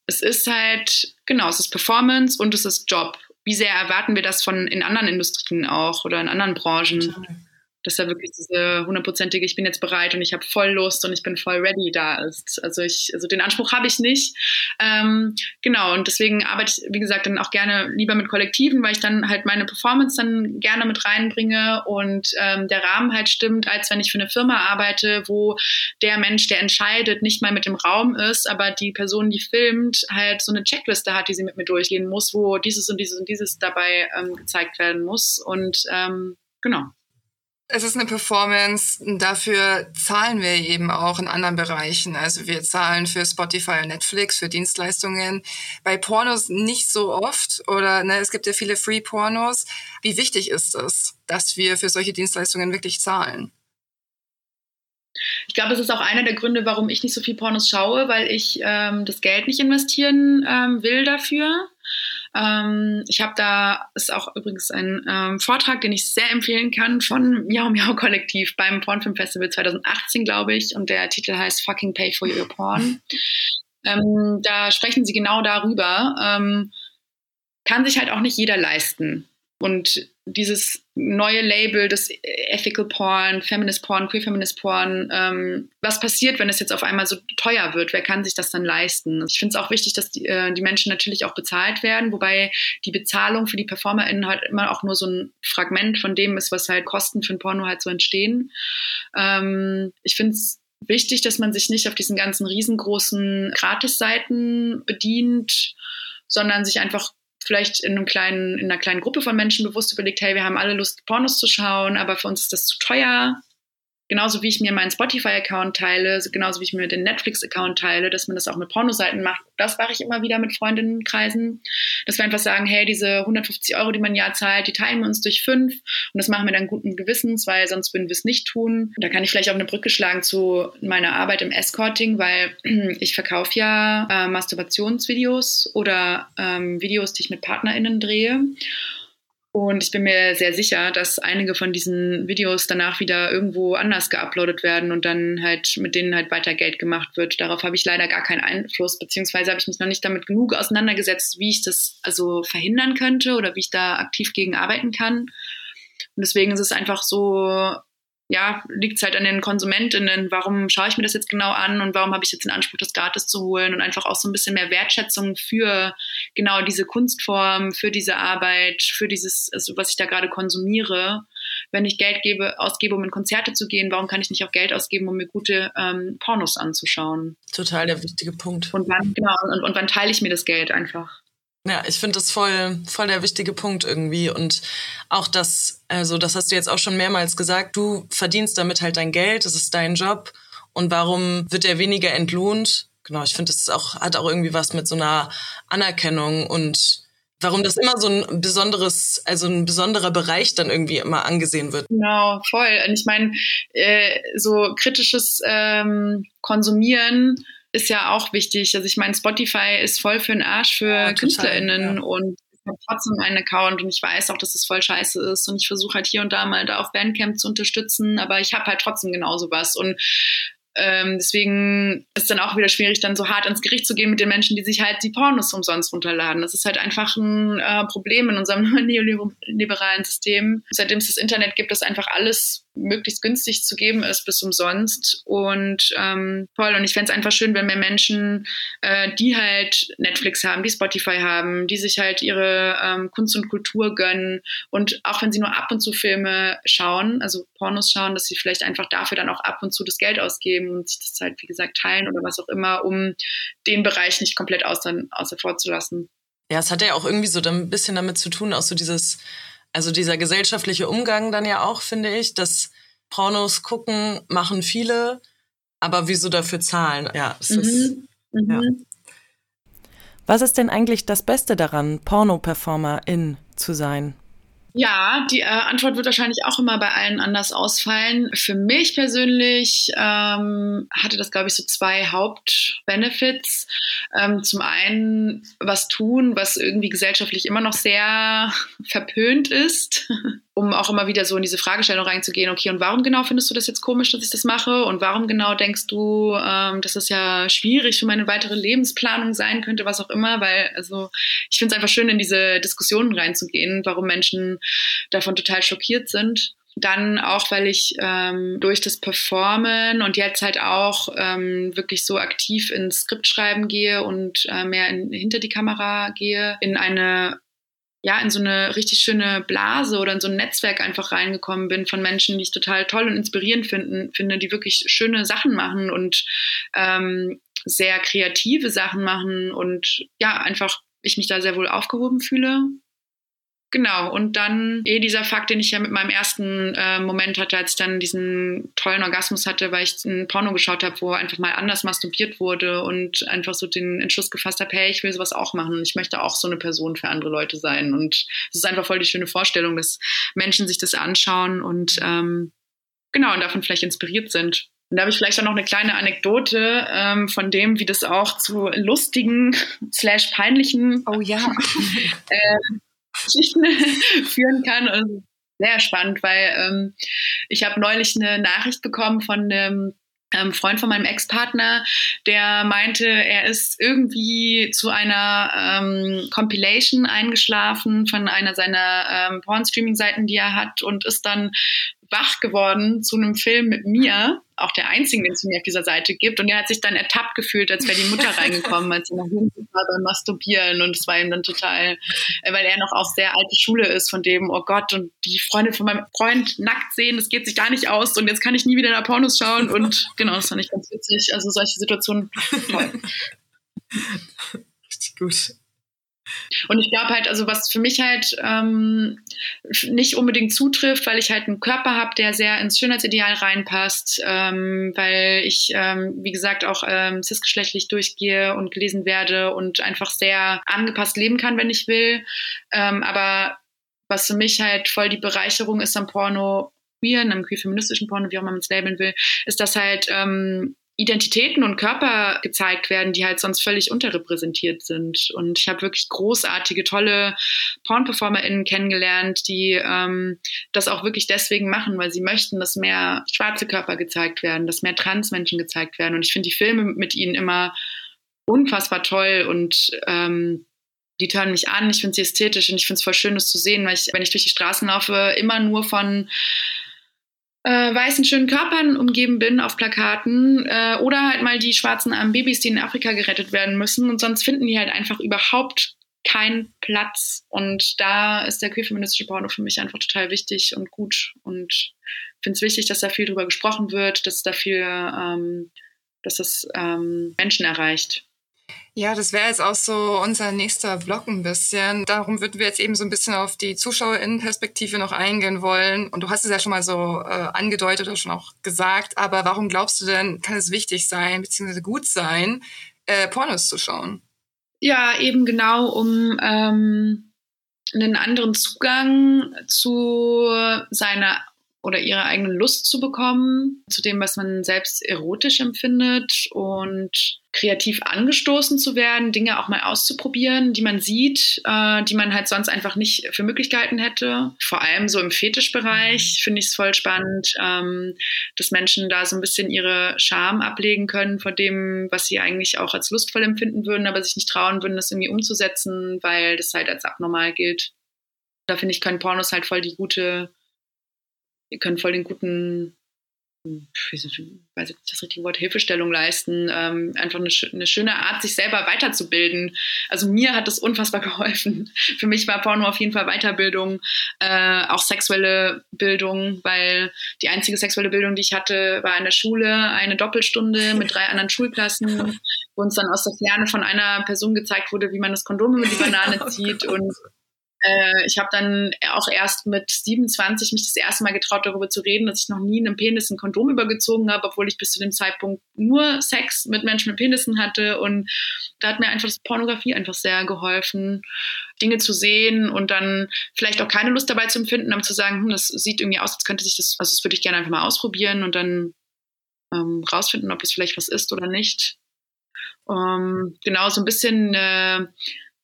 Es ist halt, genau, es ist Performance und es ist Job. Wie sehr erwarten wir das von in anderen Industrien auch oder in anderen Branchen? Total dass da wirklich diese hundertprozentige, ich bin jetzt bereit und ich habe voll Lust und ich bin voll ready da ist. Also ich, also den Anspruch habe ich nicht. Ähm, genau, und deswegen arbeite ich, wie gesagt, dann auch gerne lieber mit Kollektiven, weil ich dann halt meine Performance dann gerne mit reinbringe und ähm, der Rahmen halt stimmt, als wenn ich für eine Firma arbeite, wo der Mensch, der entscheidet, nicht mal mit dem Raum ist, aber die Person, die filmt, halt so eine Checkliste hat, die sie mit mir durchgehen muss, wo dieses und dieses und dieses dabei ähm, gezeigt werden muss. Und ähm, genau. Es ist eine Performance, dafür zahlen wir eben auch in anderen Bereichen. Also wir zahlen für Spotify und Netflix, für Dienstleistungen. Bei Pornos nicht so oft oder ne, es gibt ja viele Free-Pornos. Wie wichtig ist es, dass wir für solche Dienstleistungen wirklich zahlen? Ich glaube, es ist auch einer der Gründe, warum ich nicht so viel Pornos schaue, weil ich ähm, das Geld nicht investieren ähm, will dafür. Ähm, ich habe da, ist auch übrigens ein ähm, Vortrag, den ich sehr empfehlen kann von Miau Miau Kollektiv beim Pornfilm Festival 2018, glaube ich. Und der Titel heißt Fucking Pay for Your Porn. [LAUGHS] Ähm, da sprechen sie genau darüber. Ähm, kann sich halt auch nicht jeder leisten. Und dieses neue Label des Ethical Porn, Feminist Porn, Queer Feminist Porn, ähm, was passiert, wenn es jetzt auf einmal so teuer wird? Wer kann sich das dann leisten? Ich finde es auch wichtig, dass die, äh, die Menschen natürlich auch bezahlt werden, wobei die Bezahlung für die PerformerInnen halt immer auch nur so ein Fragment von dem ist, was halt Kosten für ein Porno halt so entstehen. Ähm, ich finde es wichtig, dass man sich nicht auf diesen ganzen riesengroßen Gratisseiten bedient, sondern sich einfach vielleicht in, einem kleinen, in einer kleinen Gruppe von Menschen bewusst überlegt, hey, wir haben alle Lust, Pornos zu schauen, aber für uns ist das zu teuer genauso wie ich mir meinen Spotify-Account teile, genauso wie ich mir den Netflix-Account teile, dass man das auch mit Pornoseiten macht. Das mache ich immer wieder mit Freundinnenkreisen, dass wir einfach sagen, hey, diese 150 Euro, die man Jahr zahlt, die teilen wir uns durch fünf und das machen wir dann guten Gewissens, weil sonst würden wir es nicht tun. Da kann ich vielleicht auch eine Brücke schlagen zu meiner Arbeit im Escorting, weil [CLEARS THROAT] ich verkaufe ja äh, Masturbationsvideos oder ähm, Videos, die ich mit PartnerInnen drehe. Und ich bin mir sehr sicher, dass einige von diesen Videos danach wieder irgendwo anders geuploadet werden und dann halt mit denen halt weiter Geld gemacht wird. Darauf habe ich leider gar keinen Einfluss, beziehungsweise habe ich mich noch nicht damit genug auseinandergesetzt, wie ich das also verhindern könnte oder wie ich da aktiv gegen arbeiten kann. Und deswegen ist es einfach so ja, liegt es halt an den KonsumentInnen, warum schaue ich mir das jetzt genau an und warum habe ich jetzt den Anspruch, das gratis zu holen und einfach auch so ein bisschen mehr Wertschätzung für genau diese Kunstform, für diese Arbeit, für dieses, also was ich da gerade konsumiere. Wenn ich Geld gebe, ausgebe, um in Konzerte zu gehen, warum kann ich nicht auch Geld ausgeben, um mir gute ähm, Pornos anzuschauen? Total der wichtige Punkt. Und wann, genau, und, und wann teile ich mir das Geld einfach? Ja, ich finde das voll, voll der wichtige Punkt irgendwie. Und auch das, also das hast du jetzt auch schon mehrmals gesagt, du verdienst damit halt dein Geld, das ist dein Job. Und warum wird der weniger entlohnt? Genau, ich finde, das auch, hat auch irgendwie was mit so einer Anerkennung und warum das immer so ein besonderes, also ein besonderer Bereich dann irgendwie immer angesehen wird. Genau, voll. Und ich meine, äh, so kritisches ähm, Konsumieren ist ja auch wichtig. Also ich meine, Spotify ist voll für den Arsch für ja, KünstlerInnen ja. und ich habe trotzdem einen Account und ich weiß auch, dass es voll scheiße ist und ich versuche halt hier und da mal da auf Bandcamp zu unterstützen, aber ich habe halt trotzdem genauso was und ähm, deswegen ist dann auch wieder schwierig, dann so hart ins Gericht zu gehen mit den Menschen, die sich halt die Pornos umsonst runterladen. Das ist halt einfach ein äh, Problem in unserem [LAUGHS] neoliberalen System. Seitdem es das Internet gibt, ist einfach alles möglichst günstig zu geben ist bis umsonst. Und ähm, toll. Und ich fände es einfach schön, wenn mehr Menschen, äh, die halt Netflix haben, die Spotify haben, die sich halt ihre ähm, Kunst und Kultur gönnen. Und auch wenn sie nur ab und zu Filme schauen, also Pornos schauen, dass sie vielleicht einfach dafür dann auch ab und zu das Geld ausgeben und sich das halt wie gesagt teilen oder was auch immer, um den Bereich nicht komplett außer, außer vorzulassen. Ja, es hat ja auch irgendwie so ein bisschen damit zu tun, auch so dieses also dieser gesellschaftliche Umgang dann ja auch, finde ich, dass Pornos gucken machen viele, aber wieso dafür zahlen? Ja, es mhm. ist. Mhm. Ja. Was ist denn eigentlich das Beste daran, Porno-Performer-in zu sein? Ja, die äh, Antwort wird wahrscheinlich auch immer bei allen anders ausfallen. Für mich persönlich ähm, hatte das, glaube ich, so zwei Hauptbenefits. Ähm, zum einen was tun, was irgendwie gesellschaftlich immer noch sehr verpönt ist, [LAUGHS] um auch immer wieder so in diese Fragestellung reinzugehen, okay, und warum genau findest du das jetzt komisch, dass ich das mache? Und warum genau denkst du, ähm, dass es ja schwierig für meine weitere Lebensplanung sein könnte, was auch immer? Weil, also ich finde es einfach schön, in diese Diskussionen reinzugehen, warum Menschen davon total schockiert sind. Dann auch, weil ich ähm, durch das Performen und jetzt halt auch ähm, wirklich so aktiv ins Skriptschreiben gehe und äh, mehr in, hinter die Kamera gehe, in eine ja, in so eine richtig schöne Blase oder in so ein Netzwerk einfach reingekommen bin von Menschen, die ich total toll und inspirierend finden, finde, die wirklich schöne Sachen machen und ähm, sehr kreative Sachen machen und ja, einfach ich mich da sehr wohl aufgehoben fühle Genau, und dann eh dieser Fakt, den ich ja mit meinem ersten äh, Moment hatte, als ich dann diesen tollen Orgasmus hatte, weil ich ein Porno geschaut habe, wo einfach mal anders masturbiert wurde und einfach so den Entschluss gefasst habe, hey, ich will sowas auch machen. Ich möchte auch so eine Person für andere Leute sein. Und es ist einfach voll die schöne Vorstellung, dass Menschen sich das anschauen und ähm, genau, und davon vielleicht inspiriert sind. Und da habe ich vielleicht auch noch eine kleine Anekdote ähm, von dem, wie das auch zu lustigen [LAUGHS] slash peinlichen oh, ja. [LAUGHS] äh, Geschichten [LAUGHS] führen kann. Und sehr spannend, weil ähm, ich habe neulich eine Nachricht bekommen von einem ähm, Freund von meinem Ex-Partner, der meinte, er ist irgendwie zu einer ähm, Compilation eingeschlafen von einer seiner ähm, Porn-Streaming-Seiten, die er hat, und ist dann wach geworden zu einem Film mit mir, auch der einzigen, den es mir auf dieser Seite gibt. Und er hat sich dann ertappt gefühlt, als wäre die Mutter [LAUGHS] reingekommen, als sie noch hinten war beim Masturbieren. Und es war ihm dann total, äh, weil er noch auch sehr alte Schule ist, von dem, oh Gott, und die Freundin von meinem Freund nackt sehen, das geht sich gar nicht aus. Und jetzt kann ich nie wieder nach Pornos schauen. Und [LAUGHS] genau, das fand ich ganz witzig. Also solche Situationen toll. [LAUGHS] Richtig gut. Und ich glaube halt, also was für mich halt ähm, nicht unbedingt zutrifft, weil ich halt einen Körper habe, der sehr ins Schönheitsideal reinpasst, ähm, weil ich, ähm, wie gesagt, auch ähm, cisgeschlechtlich durchgehe und gelesen werde und einfach sehr angepasst leben kann, wenn ich will. Ähm, aber was für mich halt voll die Bereicherung ist am Porno, queeren, am queer-feministischen Porno, wie auch immer man es labeln will, ist, dass halt ähm, Identitäten und Körper gezeigt werden, die halt sonst völlig unterrepräsentiert sind. Und ich habe wirklich großartige, tolle Porn-PerformerInnen kennengelernt, die ähm, das auch wirklich deswegen machen, weil sie möchten, dass mehr schwarze Körper gezeigt werden, dass mehr Transmenschen gezeigt werden. Und ich finde die Filme mit ihnen immer unfassbar toll und ähm, die tören mich an, ich finde sie ästhetisch und ich finde es voll schön, das zu sehen, weil ich, wenn ich durch die Straßen laufe, immer nur von äh, weißen schönen Körpern umgeben bin auf Plakaten äh, oder halt mal die schwarzen armen Babys, die in Afrika gerettet werden müssen. Und sonst finden die halt einfach überhaupt keinen Platz. Und da ist der queer-feministische Porno für mich einfach total wichtig und gut. Und finde es wichtig, dass da viel drüber gesprochen wird, dass dafür, ähm, dass es ähm, Menschen erreicht. Ja, das wäre jetzt auch so unser nächster Vlog ein bisschen. Darum würden wir jetzt eben so ein bisschen auf die ZuschauerInnenperspektive noch eingehen wollen. Und du hast es ja schon mal so äh, angedeutet oder schon auch gesagt. Aber warum glaubst du denn, kann es wichtig sein, beziehungsweise gut sein, äh, Pornos zu schauen? Ja, eben genau, um ähm, einen anderen Zugang zu seiner oder ihre eigene Lust zu bekommen, zu dem, was man selbst erotisch empfindet und kreativ angestoßen zu werden, Dinge auch mal auszuprobieren, die man sieht, äh, die man halt sonst einfach nicht für möglich gehalten hätte. Vor allem so im Fetischbereich mhm. finde ich es voll spannend, ähm, dass Menschen da so ein bisschen ihre Scham ablegen können vor dem, was sie eigentlich auch als lustvoll empfinden würden, aber sich nicht trauen würden, das irgendwie umzusetzen, weil das halt als abnormal gilt. Da finde ich, können Pornos halt voll die gute ihr könnt voll den guten, ich weiß nicht das richtige Wort, Hilfestellung leisten, ähm, einfach eine, eine, schöne Art, sich selber weiterzubilden. Also mir hat das unfassbar [LAUGHS] geholfen. Für mich war Porno auf jeden Fall Weiterbildung, äh, auch sexuelle Bildung, weil die einzige sexuelle Bildung, die ich hatte, war in der Schule, eine Doppelstunde mit drei anderen Schulklassen, wo uns dann aus der Ferne von einer Person gezeigt wurde, wie man das Kondom über die Banane [LAUGHS] zieht und äh, ich habe dann auch erst mit 27 mich das erste Mal getraut, darüber zu reden, dass ich noch nie einem Penis ein Kondom übergezogen habe, obwohl ich bis zu dem Zeitpunkt nur Sex mit Menschen mit Penissen hatte. Und da hat mir einfach das Pornografie einfach sehr geholfen, Dinge zu sehen und dann vielleicht auch keine Lust dabei zu empfinden, aber zu sagen, hm, das sieht irgendwie aus, als könnte sich das, also das würde ich gerne einfach mal ausprobieren und dann ähm, rausfinden, ob das vielleicht was ist oder nicht. Ähm, genau, so ein bisschen äh,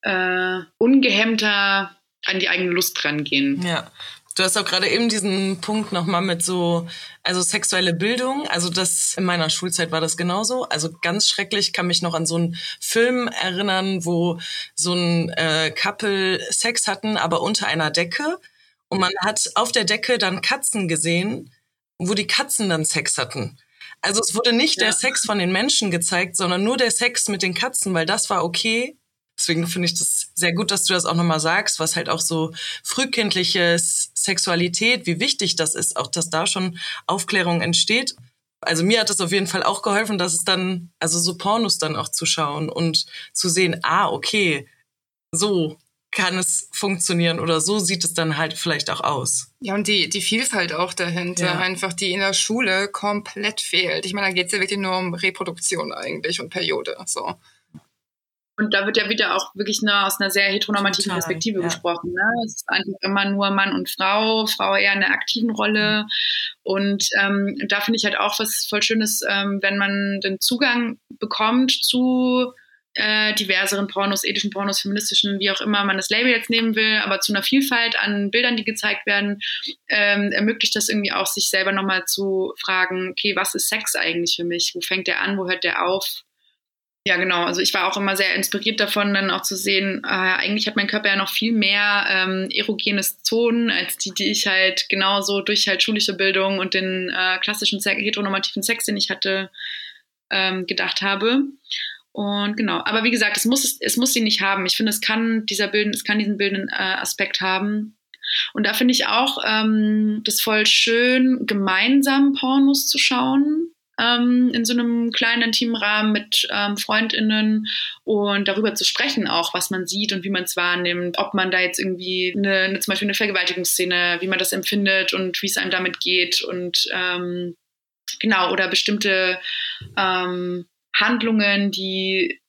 äh, ungehemmter an die eigene Lust rangehen. Ja. Du hast auch gerade eben diesen Punkt nochmal mit so, also sexuelle Bildung. Also das in meiner Schulzeit war das genauso. Also ganz schrecklich kann mich noch an so einen Film erinnern, wo so ein äh, Couple Sex hatten, aber unter einer Decke. Und man hat auf der Decke dann Katzen gesehen, wo die Katzen dann Sex hatten. Also es wurde nicht ja. der Sex von den Menschen gezeigt, sondern nur der Sex mit den Katzen, weil das war okay Deswegen finde ich das sehr gut, dass du das auch nochmal sagst, was halt auch so frühkindliche Sexualität, wie wichtig das ist, auch dass da schon Aufklärung entsteht. Also mir hat das auf jeden Fall auch geholfen, dass es dann, also so Pornos dann auch zu schauen und zu sehen, ah, okay, so kann es funktionieren oder so sieht es dann halt vielleicht auch aus. Ja, und die, die Vielfalt auch dahinter, ja. einfach die in der Schule komplett fehlt. Ich meine, da geht es ja wirklich nur um Reproduktion eigentlich und Periode. So. Und da wird ja wieder auch wirklich nur aus einer sehr heteronormativen Total, Perspektive ja. gesprochen. Ne? Es ist einfach immer nur Mann und Frau, Frau eher in der aktiven Rolle. Und ähm, da finde ich halt auch was voll Schönes, ähm, wenn man den Zugang bekommt zu äh, diverseren Pornos, ethischen Pornos, feministischen, wie auch immer man das Label jetzt nehmen will, aber zu einer Vielfalt an Bildern, die gezeigt werden, ähm, ermöglicht das irgendwie auch, sich selber nochmal zu fragen, okay, was ist Sex eigentlich für mich? Wo fängt der an? Wo hört der auf? Ja, genau. Also ich war auch immer sehr inspiriert davon, dann auch zu sehen, äh, eigentlich hat mein Körper ja noch viel mehr ähm, erogenes Zonen als die, die ich halt genauso durch halt schulische Bildung und den äh, klassischen heteronormativen Sex, den ich hatte, ähm, gedacht habe. Und genau, aber wie gesagt, es muss, es, muss sie nicht haben. Ich finde, es kann dieser bilden, es kann diesen bildenden äh, Aspekt haben. Und da finde ich auch ähm, das voll schön, gemeinsam Pornos zu schauen. Ähm, in so einem kleinen intimen Rahmen mit ähm, Freundinnen und darüber zu sprechen auch, was man sieht und wie man es wahrnimmt, ob man da jetzt irgendwie eine, eine, zum Beispiel eine Vergewaltigungsszene, wie man das empfindet und wie es einem damit geht und ähm, genau oder bestimmte ähm, Handlungen, die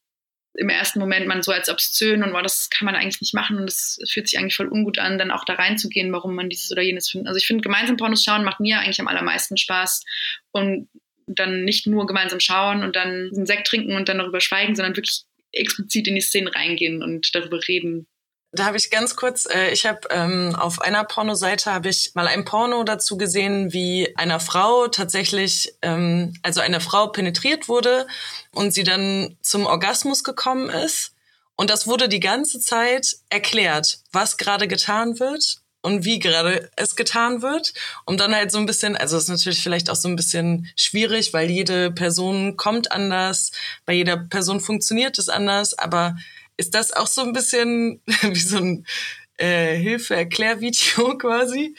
im ersten Moment man so als obszön und oh, das kann man eigentlich nicht machen und das fühlt sich eigentlich voll ungut an, dann auch da reinzugehen, warum man dieses oder jenes findet. Also ich finde, gemeinsam Pornos schauen macht mir eigentlich am allermeisten Spaß und dann nicht nur gemeinsam schauen und dann einen Sekt trinken und dann darüber schweigen, sondern wirklich explizit in die Szenen reingehen und darüber reden. Da habe ich ganz kurz, äh, ich habe ähm, auf einer Pornoseite habe ich mal ein Porno dazu gesehen, wie einer Frau tatsächlich, ähm, also eine Frau penetriert wurde und sie dann zum Orgasmus gekommen ist. Und das wurde die ganze Zeit erklärt, was gerade getan wird und wie gerade es getan wird. Um dann halt so ein bisschen, also es ist natürlich vielleicht auch so ein bisschen schwierig, weil jede Person kommt anders, bei jeder Person funktioniert es anders, aber ist das auch so ein bisschen [LAUGHS] wie so ein äh, Hilfe-Erklärvideo [LAUGHS] quasi?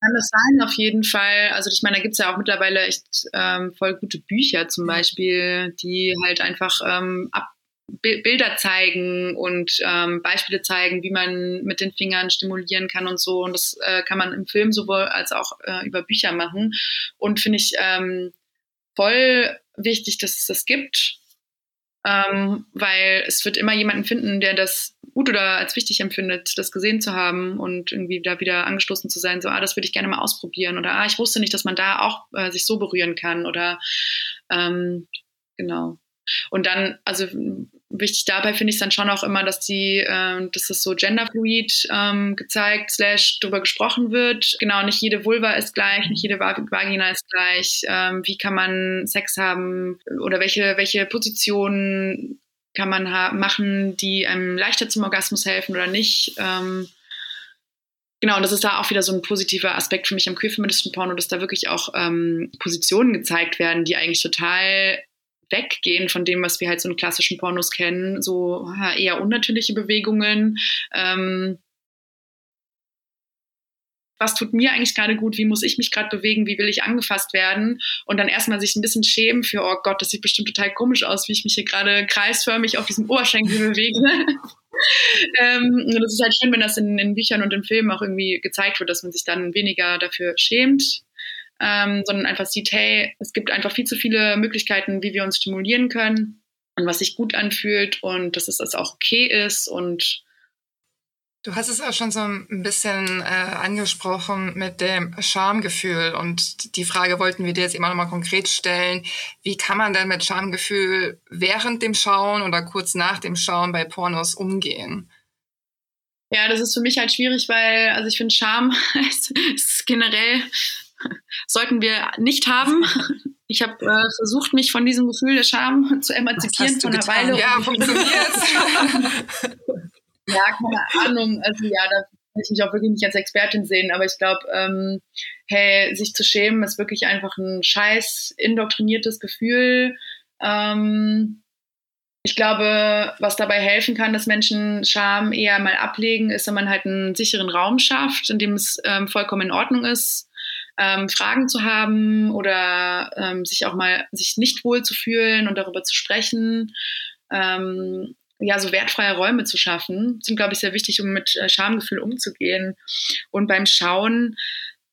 Kann das sein, auf jeden Fall. Also ich meine, da gibt es ja auch mittlerweile echt ähm, voll gute Bücher zum Beispiel, die halt einfach ähm, ab Bilder zeigen und ähm, Beispiele zeigen, wie man mit den Fingern stimulieren kann und so. Und das äh, kann man im Film sowohl als auch äh, über Bücher machen. Und finde ich ähm, voll wichtig, dass es das gibt ähm, weil es wird immer jemanden finden, der das gut oder als wichtig empfindet, das gesehen zu haben und irgendwie da wieder angestoßen zu sein, so, ah, das würde ich gerne mal ausprobieren oder ah, ich wusste nicht, dass man da auch äh, sich so berühren kann oder ähm, genau. Und dann, also wichtig dabei finde ich dann schon auch immer, dass die, äh, dass das so genderfluid ähm, gezeigt, slash drüber gesprochen wird. Genau, nicht jede Vulva ist gleich, nicht jede Vagina ist gleich. Ähm, wie kann man Sex haben oder welche, welche Positionen kann man machen, die einem leichter zum Orgasmus helfen oder nicht. Ähm, Genau, und das ist da auch wieder so ein positiver Aspekt für mich am queerfeministischen Porno, dass da wirklich auch ähm, Positionen gezeigt werden, die eigentlich total weggehen von dem, was wir halt so in klassischen Pornos kennen, so eher unnatürliche Bewegungen. Ähm, was tut mir eigentlich gerade gut, wie muss ich mich gerade bewegen, wie will ich angefasst werden und dann erstmal sich ein bisschen schämen für, oh Gott, das sieht bestimmt total komisch aus, wie ich mich hier gerade kreisförmig auf diesem Oberschenkel bewege. [LAUGHS] ähm, das ist halt schön, wenn das in, in Büchern und in Filmen auch irgendwie gezeigt wird, dass man sich dann weniger dafür schämt ähm, sondern einfach sieht, hey, es gibt einfach viel zu viele Möglichkeiten, wie wir uns stimulieren können und was sich gut anfühlt und dass es das auch okay ist und Du hast es auch schon so ein bisschen äh, angesprochen mit dem Schamgefühl und die Frage wollten wir dir jetzt immer noch mal konkret stellen. Wie kann man denn mit Schamgefühl während dem Schauen oder kurz nach dem Schauen bei Pornos umgehen? Ja, das ist für mich halt schwierig, weil, also ich finde, Scham [LAUGHS] ist generell [LAUGHS] sollten wir nicht haben. Ich habe äh, versucht, mich von diesem Gefühl der Scham zu emanzipieren von einer Weile. Ja, funktioniert. [LAUGHS] ja, keine Ahnung. Also ja, da kann ich mich auch wirklich nicht als Expertin sehen, aber ich glaube, ähm, hey, sich zu schämen ist wirklich einfach ein scheiß indoktriniertes Gefühl. Ähm, ich glaube, was dabei helfen kann, dass Menschen Scham eher mal ablegen, ist, wenn man halt einen sicheren Raum schafft, in dem es ähm, vollkommen in Ordnung ist, ähm, Fragen zu haben oder ähm, sich auch mal sich nicht wohl zu fühlen und darüber zu sprechen. Ähm, ja, so wertfreie Räume zu schaffen, sind, glaube ich, sehr wichtig, um mit äh, Schamgefühl umzugehen. Und beim Schauen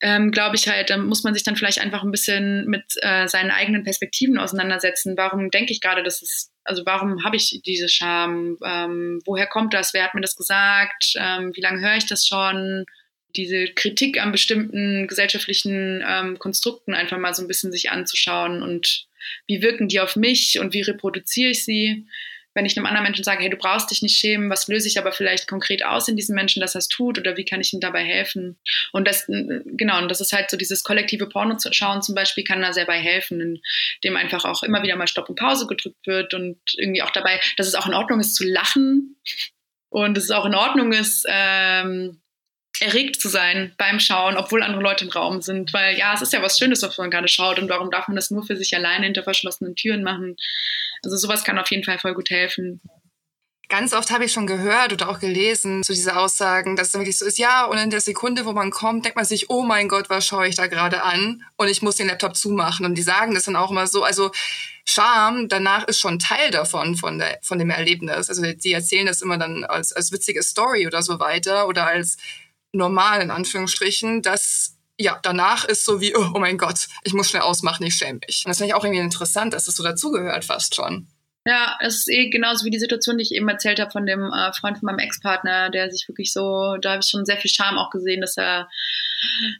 ähm, glaube ich halt, da muss man sich dann vielleicht einfach ein bisschen mit äh, seinen eigenen Perspektiven auseinandersetzen. Warum denke ich gerade, dass es, also warum habe ich diese Scham? Ähm, woher kommt das? Wer hat mir das gesagt? Ähm, wie lange höre ich das schon? Diese Kritik an bestimmten gesellschaftlichen ähm, Konstrukten einfach mal so ein bisschen sich anzuschauen und wie wirken die auf mich und wie reproduziere ich sie? wenn ich einem anderen Menschen sage, hey, du brauchst dich nicht schämen, was löse ich aber vielleicht konkret aus in diesem Menschen, dass er es tut oder wie kann ich ihm dabei helfen? Und das, genau, und das ist halt so dieses kollektive Porno zu schauen zum Beispiel kann da sehr bei helfen, indem einfach auch immer wieder mal Stopp und Pause gedrückt wird und irgendwie auch dabei, dass es auch in Ordnung ist zu lachen und es auch in Ordnung ist, ähm, erregt zu sein beim Schauen, obwohl andere Leute im Raum sind. Weil ja, es ist ja was Schönes, was man gerade schaut und warum darf man das nur für sich alleine hinter verschlossenen Türen machen? Also sowas kann auf jeden Fall voll gut helfen. Ganz oft habe ich schon gehört oder auch gelesen, so diese Aussagen, dass es wirklich so ist, ja, und in der Sekunde, wo man kommt, denkt man sich, oh mein Gott, was schaue ich da gerade an? Und ich muss den Laptop zumachen. Und die sagen das dann auch immer so. Also Scham danach ist schon Teil davon, von, der, von dem Erlebnis. Also die erzählen das immer dann als, als witzige Story oder so weiter oder als normal in Anführungsstrichen, dass ja, danach ist so wie, oh, mein Gott, ich muss schnell ausmachen, ich schäme mich. Und das finde ich auch irgendwie interessant, dass das so dazugehört fast schon. Ja, es ist eh genauso wie die Situation, die ich eben erzählt habe von dem äh, Freund von meinem Ex-Partner, der sich wirklich so, da habe ich schon sehr viel Scham auch gesehen, dass er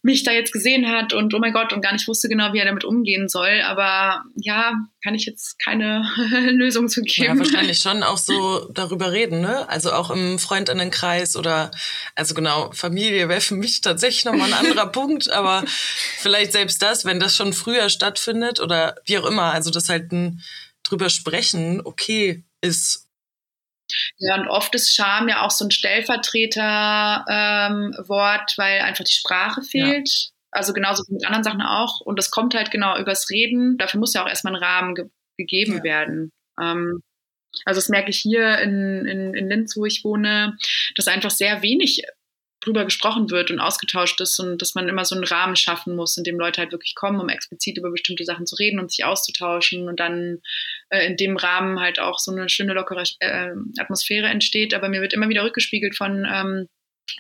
mich da jetzt gesehen hat und oh mein Gott und gar nicht wusste genau, wie er damit umgehen soll. Aber ja, kann ich jetzt keine [LAUGHS] Lösung zu geben. Ja, wahrscheinlich schon auch so [LAUGHS] darüber reden, ne? Also auch im Freundinnenkreis oder also genau, Familie wäre für mich tatsächlich nochmal ein anderer [LAUGHS] Punkt, aber vielleicht selbst das, wenn das schon früher stattfindet oder wie auch immer, also das halt ein drüber sprechen okay ist. Ja, und oft ist Scham ja auch so ein Stellvertreterwort, ähm, weil einfach die Sprache fehlt. Ja. Also genauso wie mit anderen Sachen auch. Und das kommt halt genau übers Reden. Dafür muss ja auch erstmal ein Rahmen ge gegeben ja. werden. Ähm, also das merke ich hier in, in, in Linz, wo ich wohne, dass einfach sehr wenig drüber gesprochen wird und ausgetauscht ist und dass man immer so einen Rahmen schaffen muss, in dem Leute halt wirklich kommen, um explizit über bestimmte Sachen zu reden und sich auszutauschen und dann äh, in dem Rahmen halt auch so eine schöne, lockere äh, Atmosphäre entsteht. Aber mir wird immer wieder rückgespiegelt von ähm,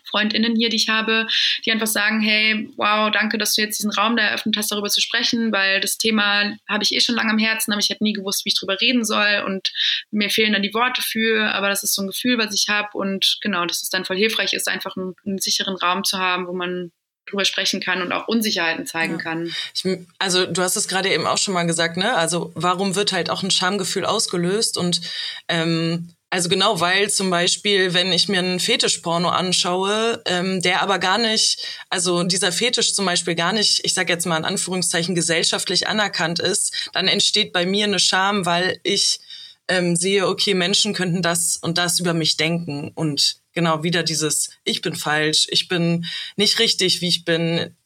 Freundinnen hier, die ich habe, die einfach sagen, hey, wow, danke, dass du jetzt diesen Raum da eröffnet hast, darüber zu sprechen, weil das Thema habe ich eh schon lange am Herzen, aber ich hätte nie gewusst, wie ich drüber reden soll und mir fehlen dann die Worte für, aber das ist so ein Gefühl, was ich habe und genau, dass es dann voll hilfreich ist, einfach einen, einen sicheren Raum zu haben, wo man drüber sprechen kann und auch Unsicherheiten zeigen ja. kann. Ich, also du hast es gerade eben auch schon mal gesagt, ne? Also warum wird halt auch ein Schamgefühl ausgelöst und ähm, also genau, weil zum Beispiel, wenn ich mir einen Fetischporno anschaue, ähm, der aber gar nicht, also dieser Fetisch zum Beispiel gar nicht, ich sage jetzt mal in Anführungszeichen, gesellschaftlich anerkannt ist, dann entsteht bei mir eine Scham, weil ich ähm, sehe, okay, Menschen könnten das und das über mich denken. Und genau wieder dieses, ich bin falsch, ich bin nicht richtig, wie ich bin,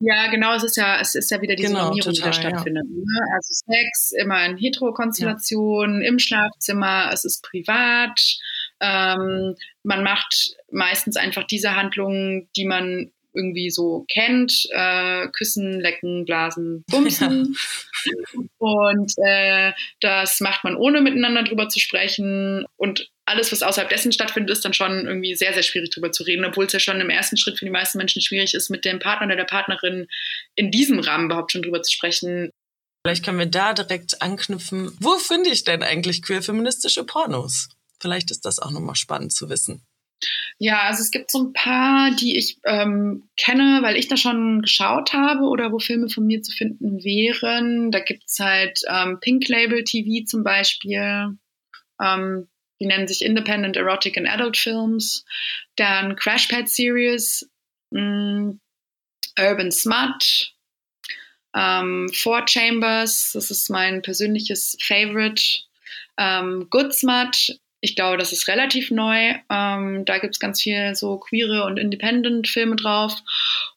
ja, genau, es ist ja, es ist ja wieder diese genau, Normierung, total, die da stattfindet. Ja. Ne? Also Sex immer in Heterokonstellationen, ja. im Schlafzimmer, es ist privat. Ähm, man macht meistens einfach diese Handlungen, die man irgendwie so kennt, äh, küssen, lecken, blasen, bumsen. [LAUGHS] Ja. Und äh, das macht man ohne miteinander drüber zu sprechen. Und alles, was außerhalb dessen stattfindet, ist dann schon irgendwie sehr, sehr schwierig drüber zu reden, obwohl es ja schon im ersten Schritt für die meisten Menschen schwierig ist, mit dem Partner oder der Partnerin in diesem Rahmen überhaupt schon drüber zu sprechen. Vielleicht können wir da direkt anknüpfen. Wo finde ich denn eigentlich queer-feministische Pornos? Vielleicht ist das auch nochmal spannend zu wissen. Ja, also es gibt so ein paar, die ich ähm, kenne, weil ich da schon geschaut habe oder wo Filme von mir zu finden wären. Da gibt es halt ähm, Pink Label TV zum Beispiel. Ähm, die nennen sich Independent Erotic and Adult Films. Dann Crash Pad Series, mh, mm, Urban Smut, ähm, Four Chambers, das ist mein persönliches Favorite. Ähm, Good Smut ich glaube, das ist relativ neu. Ähm, da gibt es ganz viel so queere und Independent-Filme drauf.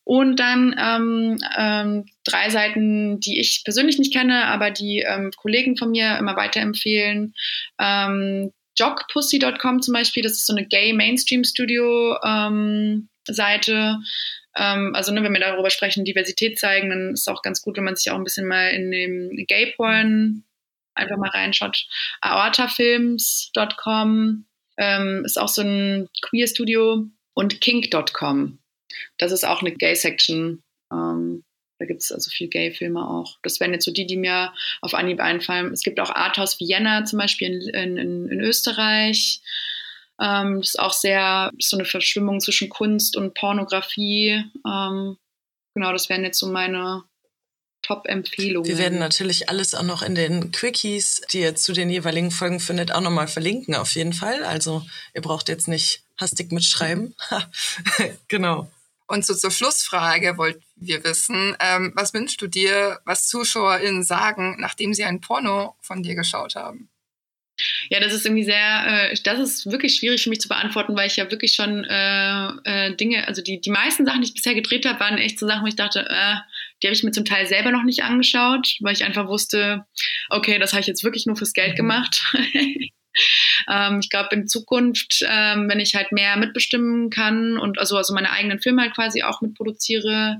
Und dann ähm, ähm, drei Seiten, die ich persönlich nicht kenne, aber die ähm, Kollegen von mir immer weiterempfehlen. Jogpussy.com zum Beispiel, das ist so eine Gay Mainstream Studio ähm, Seite. Ähm, also ne, wenn wir darüber sprechen, Diversität zeigen, dann ist es auch ganz gut, wenn man sich auch ein bisschen mal in dem Gay Porn einfach mal reinschaut. aortafilms.com ähm, ist auch so ein Queer-Studio und kink.com. Das ist auch eine Gay-Section. Ähm, da gibt es also viel Gay-Filme auch. Das wären jetzt so die, die mir auf Anhieb einfallen. Es gibt auch Arthouse Vienna zum Beispiel in, in, in Österreich. Ähm, das ist auch sehr so eine Verschwimmung zwischen Kunst und Pornografie. Ähm, genau, das wären jetzt so meine Top-Empfehlungen. Wir werden natürlich alles auch noch in den Quickies, die ihr zu den jeweiligen Folgen findet, auch nochmal verlinken, auf jeden Fall. Also ihr braucht jetzt nicht hastig mitschreiben. [LAUGHS] genau. Und so zur Schlussfrage wollten wir wissen, ähm, was wünschst du dir, was ZuschauerInnen sagen, nachdem sie ein Porno von dir geschaut haben? Ja, das ist irgendwie sehr, äh, das ist wirklich schwierig für mich zu beantworten, weil ich ja wirklich schon äh, äh, Dinge, also die, die meisten Sachen, die ich bisher gedreht habe, waren echt so Sachen, wo ich dachte, äh, die habe ich mir zum Teil selber noch nicht angeschaut, weil ich einfach wusste, okay, das habe ich jetzt wirklich nur fürs Geld mhm. gemacht. [LAUGHS] Ähm, ich glaube, in Zukunft, ähm, wenn ich halt mehr mitbestimmen kann und also, also meine eigenen Filme halt quasi auch mitproduziere,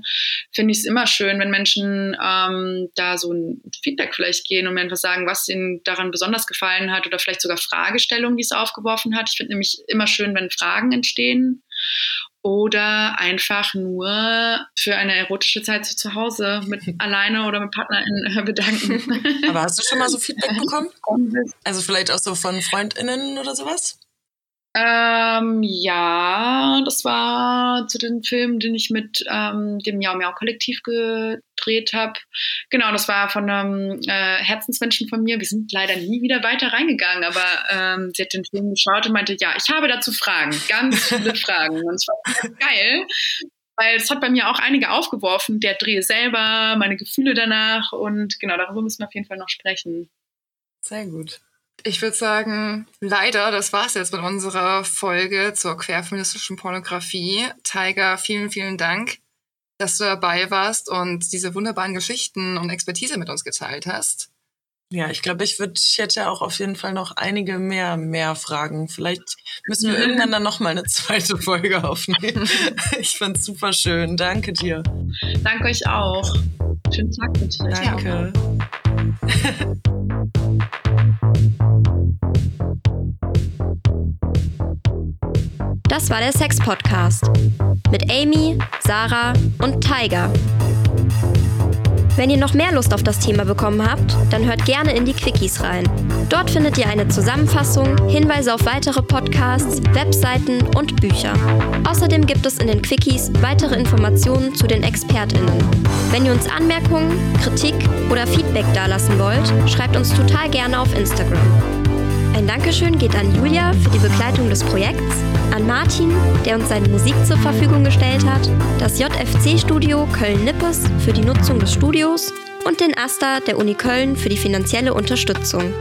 finde ich es immer schön, wenn Menschen ähm, da so ein Feedback vielleicht gehen und mir einfach sagen, was ihnen daran besonders gefallen hat oder vielleicht sogar Fragestellungen, die es aufgeworfen hat. Ich finde nämlich immer schön, wenn Fragen entstehen oder einfach nur für eine erotische Zeit zu Hause mit [LAUGHS] alleine oder mit PartnerInnen bedanken. [LAUGHS] Aber hast du schon mal so Feedback [LAUGHS] bekommen? Also vielleicht auch so von FreundInnen oder sowas? Ähm, ja, das war zu den Filmen, den ich mit ähm, dem Miau Miau Kollektiv gedreht habe. Genau, das war von einem äh, Herzensmenschen von mir. Wir sind leider nie wieder weiter reingegangen, aber ähm, sie hat den Film geschaut und meinte, ja, ich habe dazu Fragen, ganz viele [LAUGHS] Fragen. Und es war geil, weil es hat bei mir auch einige aufgeworfen, der Dreh selber, meine Gefühle danach und genau, darüber müssen wir auf jeden Fall noch sprechen. Sehr gut. Ich würde sagen, leider, das war's jetzt mit unserer Folge zur querfeministischen Pornografie. Tiger, vielen, vielen Dank, dass du dabei warst und diese wunderbaren Geschichten und Expertise mit uns geteilt hast. Ja, ich glaube, ich würde, ich hätte auch auf jeden Fall noch einige mehr, mehr Fragen. Vielleicht müssen wir irgendwann dann noch mal eine zweite Folge aufnehmen. [LAUGHS] ich fand's super schön. Danke dir. Danke euch auch. Schönen Tag mit dir. Danke. [LAUGHS] Das war der Sex Podcast mit Amy, Sarah und Tiger. Wenn ihr noch mehr Lust auf das Thema bekommen habt, dann hört gerne in die Quickies rein. Dort findet ihr eine Zusammenfassung, Hinweise auf weitere Podcasts, Webseiten und Bücher. Außerdem gibt es in den Quickies weitere Informationen zu den ExpertInnen. Wenn ihr uns Anmerkungen, Kritik oder Feedback dalassen wollt, schreibt uns total gerne auf Instagram. Ein Dankeschön geht an Julia für die Begleitung des Projekts, an Martin, der uns seine Musik zur Verfügung gestellt hat, das JFC-Studio Köln-Nippes für die Nutzung des Studios und den AStA der Uni Köln für die finanzielle Unterstützung.